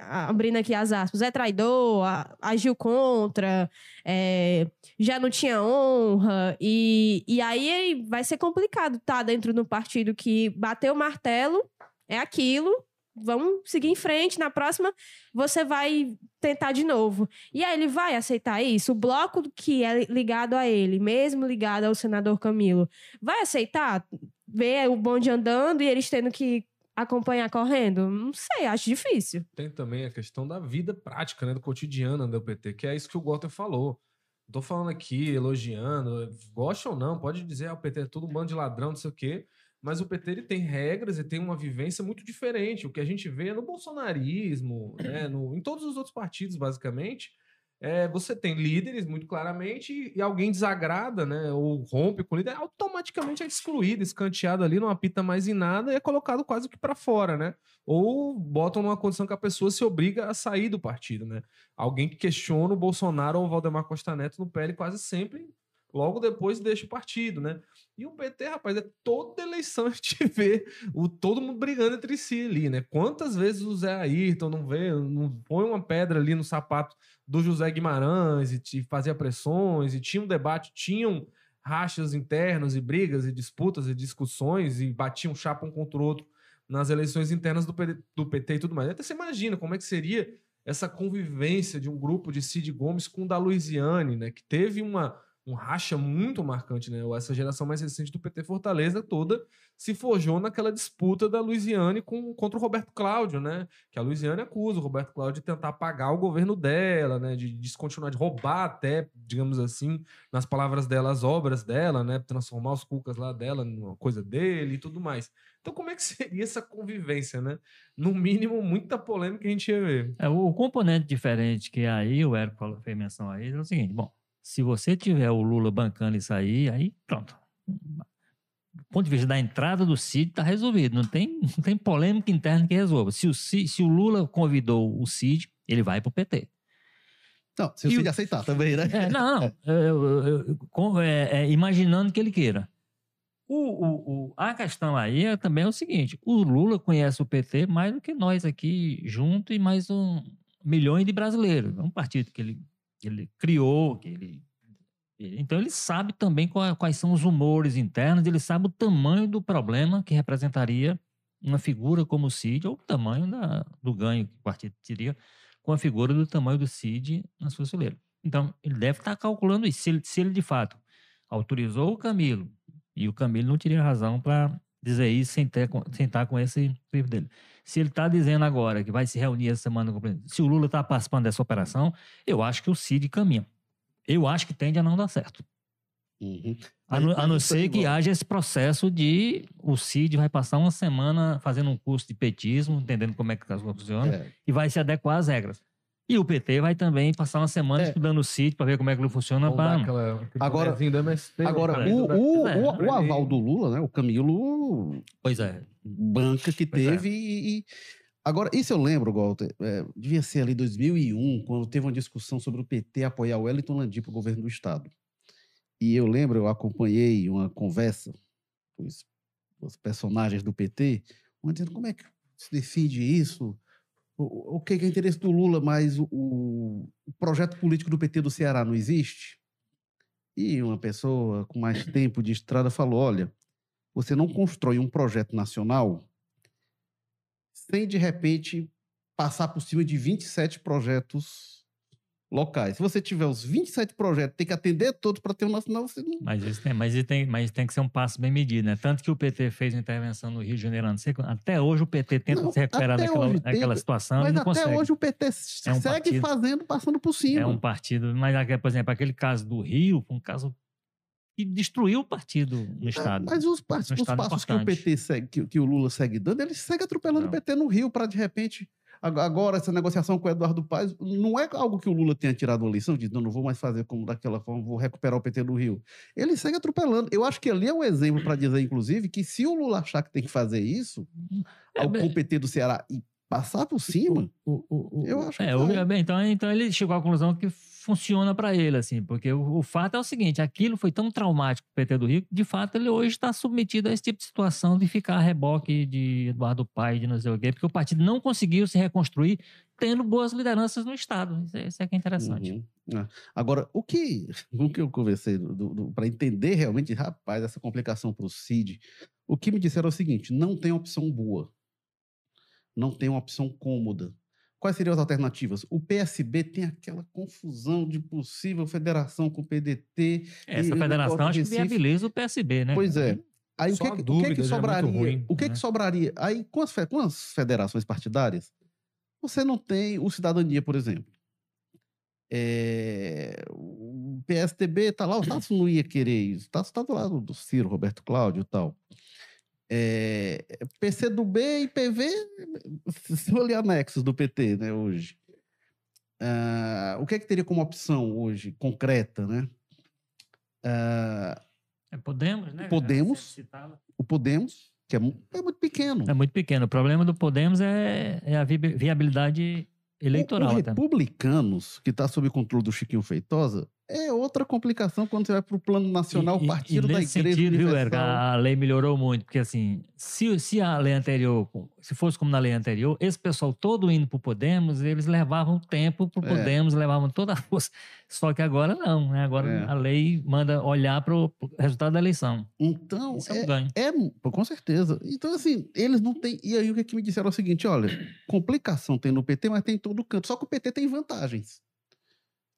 Abrindo aqui as aspas, é traidor, agiu contra, é, já não tinha honra, e, e aí vai ser complicado estar dentro de um partido que bateu o martelo, é aquilo, vamos seguir em frente, na próxima você vai tentar de novo. E aí ele vai aceitar isso? O bloco que é ligado a ele, mesmo ligado ao senador Camilo, vai aceitar ver o bonde andando e eles tendo que acompanhar correndo? Não sei, acho difícil. Tem também a questão da vida prática, né? Do cotidiano do PT, que é isso que o Walter falou. Tô falando aqui, elogiando, gosta ou não, pode dizer, ah, o PT é todo um bando de ladrão, não sei o quê. Mas o PT ele tem regras e tem uma vivência muito diferente. O que a gente vê no bolsonarismo, né, no, em todos os outros partidos, basicamente, é, você tem líderes, muito claramente, e alguém desagrada, né, ou rompe com o líder, automaticamente é excluído, escanteado ali, não apita mais em nada e é colocado quase que para fora, né? Ou botam numa condição que a pessoa se obriga a sair do partido, né? Alguém que questiona o Bolsonaro ou o Valdemar Costa Neto no PL quase sempre logo depois deixa o partido, né? E o PT, rapaz, é toda eleição a gente vê o, todo mundo brigando entre si ali, né? Quantas vezes o Zé Ayrton não vê, não põe uma pedra ali no sapato do José Guimarães e te fazia pressões e tinha um debate, tinham rachas internos e brigas e disputas e discussões e batiam chapa um contra o outro nas eleições internas do PT, do PT e tudo mais. Até você imagina como é que seria essa convivência de um grupo de Cid Gomes com o da Luiziane, né? Que teve uma um racha muito marcante, né? Essa geração mais recente do PT Fortaleza toda se forjou naquela disputa da Luiziane com, contra o Roberto Cláudio, né? Que a Luiziane acusa o Roberto Cláudio de tentar apagar o governo dela, né? De descontinuar, de roubar até, digamos assim, nas palavras dela, as obras dela, né? Transformar os cucas lá dela numa coisa dele e tudo mais. Então, como é que seria essa convivência, né? No mínimo, muita polêmica a gente ia ver. É, o componente diferente que aí o Érico fez menção aí é o seguinte: bom, se você tiver o Lula bancando isso aí, aí pronto. Do ponto de vista da entrada do Cid, está resolvido. Não tem, não tem polêmica interna que resolva. Se o, Cid, se o Lula convidou o Cid, ele vai para o PT. Não, se o Cid o... aceitar também, né? É, não, não. Eu, eu, é, é, imaginando que ele queira. O, o, o, a questão aí é, também é o seguinte: o Lula conhece o PT mais do que nós aqui junto e mais um milhões de brasileiros. É um partido que ele ele criou, ele então ele sabe também quais são os humores internos, ele sabe o tamanho do problema que representaria uma figura como o Cid, ou o tamanho da, do ganho que o partido teria com a figura do tamanho do Cid na sua fileira. Então ele deve estar calculando isso. Se ele, se ele de fato autorizou o Camilo, e o Camilo não teria razão para dizer isso sem, ter, sem estar com esse livro dele. Se ele está dizendo agora que vai se reunir essa semana com o presidente, se o Lula está participando dessa operação, eu acho que o Cid caminha. Eu acho que tende a não dar certo. Uhum. A, no, a não ser que haja esse processo de o Cid vai passar uma semana fazendo um curso de petismo, entendendo como é que as coisas funcionam, é. e vai se adequar às regras. E o PT vai também passar uma semana é. estudando o sítio para ver como é que ele funciona. Pra... Aquela, agora, agora o, o, o, o, aval do Lula, né? O Camilo. Pois é. Banca que pois é. teve é. e, Agora, isso eu lembro, Walter, é, devia ser ali 2001, quando teve uma discussão sobre o PT apoiar o Wellington Landim para o governo do Estado. E eu lembro, eu acompanhei uma conversa com os, os personagens do PT, dizendo como é que se decide isso, o, o que é interesse do Lula, mas o, o, projeto político do PT do Ceará não existe? E uma pessoa com mais tempo de estrada falou: olha, você não constrói um projeto nacional sem, de repente, passar por cima de 27 projetos locais. Se você tiver os 27 projetos, tem que atender todos para ter um nacional. Você não... Mas isso tem, mas isso tem, mas tem que ser um passo bem medido, né? Tanto que o PT fez uma intervenção no Rio de Janeiro, não sei, até hoje o PT tenta não, se recuperar daquela, daquela situação mas e não até consegue. hoje o PT é um segue partido, fazendo, passando por cima. É um partido, mas, por exemplo, aquele caso do Rio, um caso que destruiu o partido no é, Estado. Mas os, passos, os passos que o PT segue, que, que, o Lula segue dando, ele segue atropelando não. o PT no Rio para, de repente, Agora, essa negociação com o Eduardo Paes não é algo que o Lula tenha tirado uma lição de não, não vou mais fazer como daquela forma, vou recuperar o PT do Rio. Ele segue atropelando. Eu acho que ali é um exemplo para dizer, inclusive, que se o Lula achar que tem que fazer isso, é, ao PT do Ceará e passar por cima, o, o, o, eu acho é, que. Bem, então, então ele chegou à conclusão que funciona para ele, assim, porque o, o, fato é o seguinte: aquilo foi tão traumático para o PT do Rio que, de fato, ele hoje está submetido a esse tipo de situação de ficar a reboque de Eduardo Paes, de não sei o quê, porque o partido não conseguiu se reconstruir tendo boas lideranças no Estado. Isso, é, isso é que é interessante. Uhum. É. Agora, o que, o que eu conversei para entender realmente, rapaz, essa complicação para o CID, o que me disseram é o seguinte: não tem opção boa, não tem uma opção cômoda Quais seriam as alternativas? O PSB tem aquela confusão de possível federação com o PDT. Essa federação acho que viabiliza o PSB, né? Pois é. Aí o que, que, o que, que sobraria? É ruim, o que, né? que sobraria? Aí com as, com as federações partidárias, você não tem o cidadania, por exemplo. É, o PSDB tá lá, o Tasso não ia querer isso. O Tasso tá do lado do Ciro, Roberto Cláudio e tal. É, PCdoB e PV são ali anexos do PT, né, hoje. Ah, o que é que teria como opção hoje, concreta, né? Ah, É Podemos, né? Podemos. O Podemos, que é, é muito pequeno. É muito pequeno. O problema do Podemos é, é a vi- viabilidade eleitoral. O, o até. Republicanos, que está sob controle do Chiquinho Feitosa, é outra complicação quando você vai para o plano nacional, E- e- partido e da nesse Igreja sentido, viu, Universal. a lei melhorou muito, porque assim, se, se a lei anterior, se fosse como na lei anterior, esse pessoal todo indo pro Podemos, eles levavam tempo pro É. Podemos, levavam toda a força. Só que agora não, né? Agora É. a lei manda olhar pro, pro resultado da eleição. Então, Isso é um é, ganho. é, com certeza. Então, assim, eles não têm. E aí, o que, que me disseram é o seguinte: olha, complicação tem no PT, mas tem em todo canto. Só que o PT tem vantagens.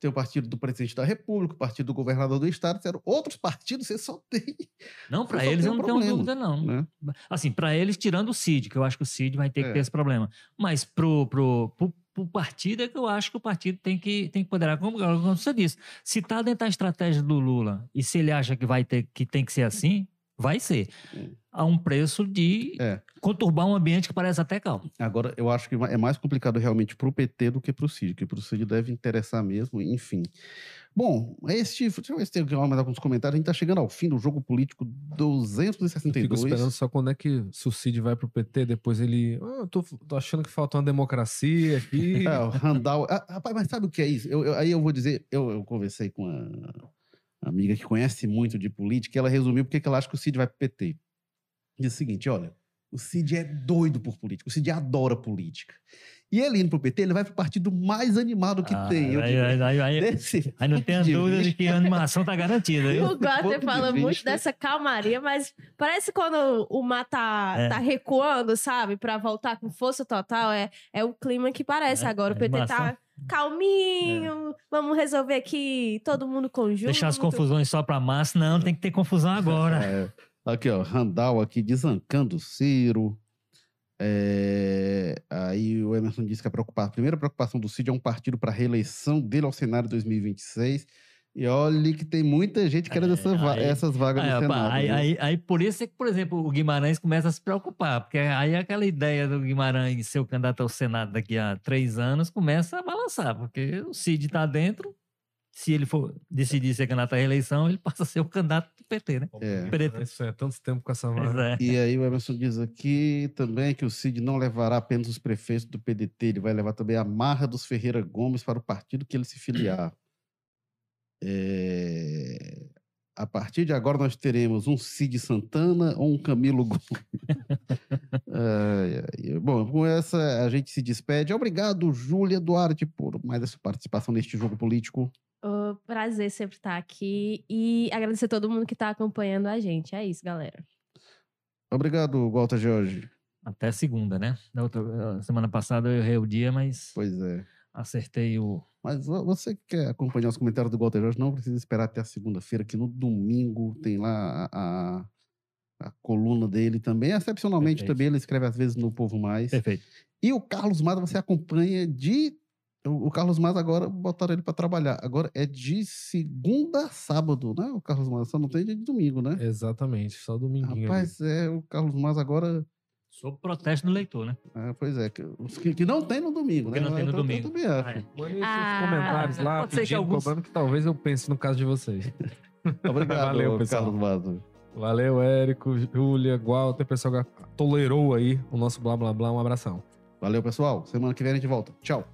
Tem o partido do presidente da República, o partido do governador do estado, disseram, outros partidos você só tem. Não, para eles eu não tenho dúvida, não. Né? Assim, para eles, tirando o CID, que eu acho que o CID vai ter que É. ter esse problema. Mas pro, pro, pro, pro partido é que eu acho que o partido tem que, tem que poderar, como, como você disse, se está dentro da estratégia do Lula e se ele acha que vai ter que tem que ser assim, vai ser. A um preço de É. conturbar um ambiente que parece até calmo. Agora, eu acho que é mais complicado realmente para o PT do que para o CID, que para o CID deve interessar mesmo, enfim. Bom, este, deixa eu ver se tem mais alguns comentários. A gente está chegando ao fim do jogo político Eu Fico 262. esperando só quando é que se o Cid vai pro PT, depois ele. Ah, eu tô, tô achando que falta uma democracia aqui. É, o Randall. Ah, rapaz, mas sabe o que é isso? Eu- eu- aí eu vou dizer, eu, eu conversei com a amiga que conhece muito de política, ela resumiu porque que ela acha que o Cid vai pro PT. Diz o seguinte: olha, o Cid é doido por política, o Cid adora política. E ele indo pro PT, ele vai pro partido mais animado que Ah, tem. Eu aí, digo, aí, aí, aí- desse aí não tenha de dúvida de vista- que a animação tá garantida. viu? O Walter ponto de fala muito vista- dessa calmaria, mas parece quando o mar tá, É. tá recuando, sabe? Pra voltar com força total. É, é o clima que parece É, agora. O PT tá calminho, vamos resolver aqui todo mundo conjunto. Deixar as confusões só pra massa, não, tem que ter confusão agora. É, aqui, ó, Randall aqui desancando o Ciro. É, aí o Emerson disse que a, preocupa- a primeira preocupação do Cid é um partido para reeleição dele ao Senado em 2026. E olha que tem muita gente querendo É, essa va- aí- essas vagas Aí, no Senado. aí, aí- aí por isso é que, por exemplo, o Guimarães começa a se preocupar, porque aí aquela ideia do Guimarães ser o candidato ao Senado daqui a três anos começa a balançar, porque o Cid está dentro, se ele for decidir ser candidato à reeleição, ele passa a ser o candidato do PT, né? É. Preto. Isso é tanto tempo com essa vaga. é. E aí o Emerson diz aqui também que o Cid não levará apenas os prefeitos do PDT, ele vai levar também a marra dos Ferreira Gomes para o partido que ele se filiar. É, A partir de agora nós teremos um Cid Santana ou um Camilo Gomes. Ai. Bom, com essa a gente se despede. Obrigado, Júlia Duarte, por mais essa participação neste jogo político. Ô, prazer sempre estar aqui e agradecer a todo mundo que tá acompanhando a gente. É isso, galera. Obrigado, Walter Jorge. Até segunda, né? Na outra, semana passada eu errei o dia, mas Pois é. Acertei o. Mas vo- você que quer acompanhar os comentários do Walter Jorge, não precisa esperar até a segunda-feira, que no domingo tem lá a, a, a coluna dele também. Excepcionalmente Perfeito. também, ele escreve às vezes no Povo Mais. Perfeito. E o Carlos Maza você acompanha de. O Carlos Maza agora botaram ele para trabalhar. Agora é de segunda a sábado, né? O Carlos Maza só não tem dia de domingo, né? Exatamente, só dominguinho. ali. Rapaz, é, o Carlos Maza agora. Sob protesto do leitor, né? é, pois é, que, os que, que não tem no domingo, Que né? não tem no Eu- eu domingo. também acho. Ah, é. Seus Ah, comentários lá, pode ser que pedindo, alguns- cobrando que talvez eu pense no caso de vocês. Obrigado, Valeu, pessoal. Carlos Maza. Valeu, Érico, Júlia, Walter, pessoal que tolerou aí o nosso blá blá blá. Um abração. Valeu, pessoal. Semana que vem a gente volta. Tchau.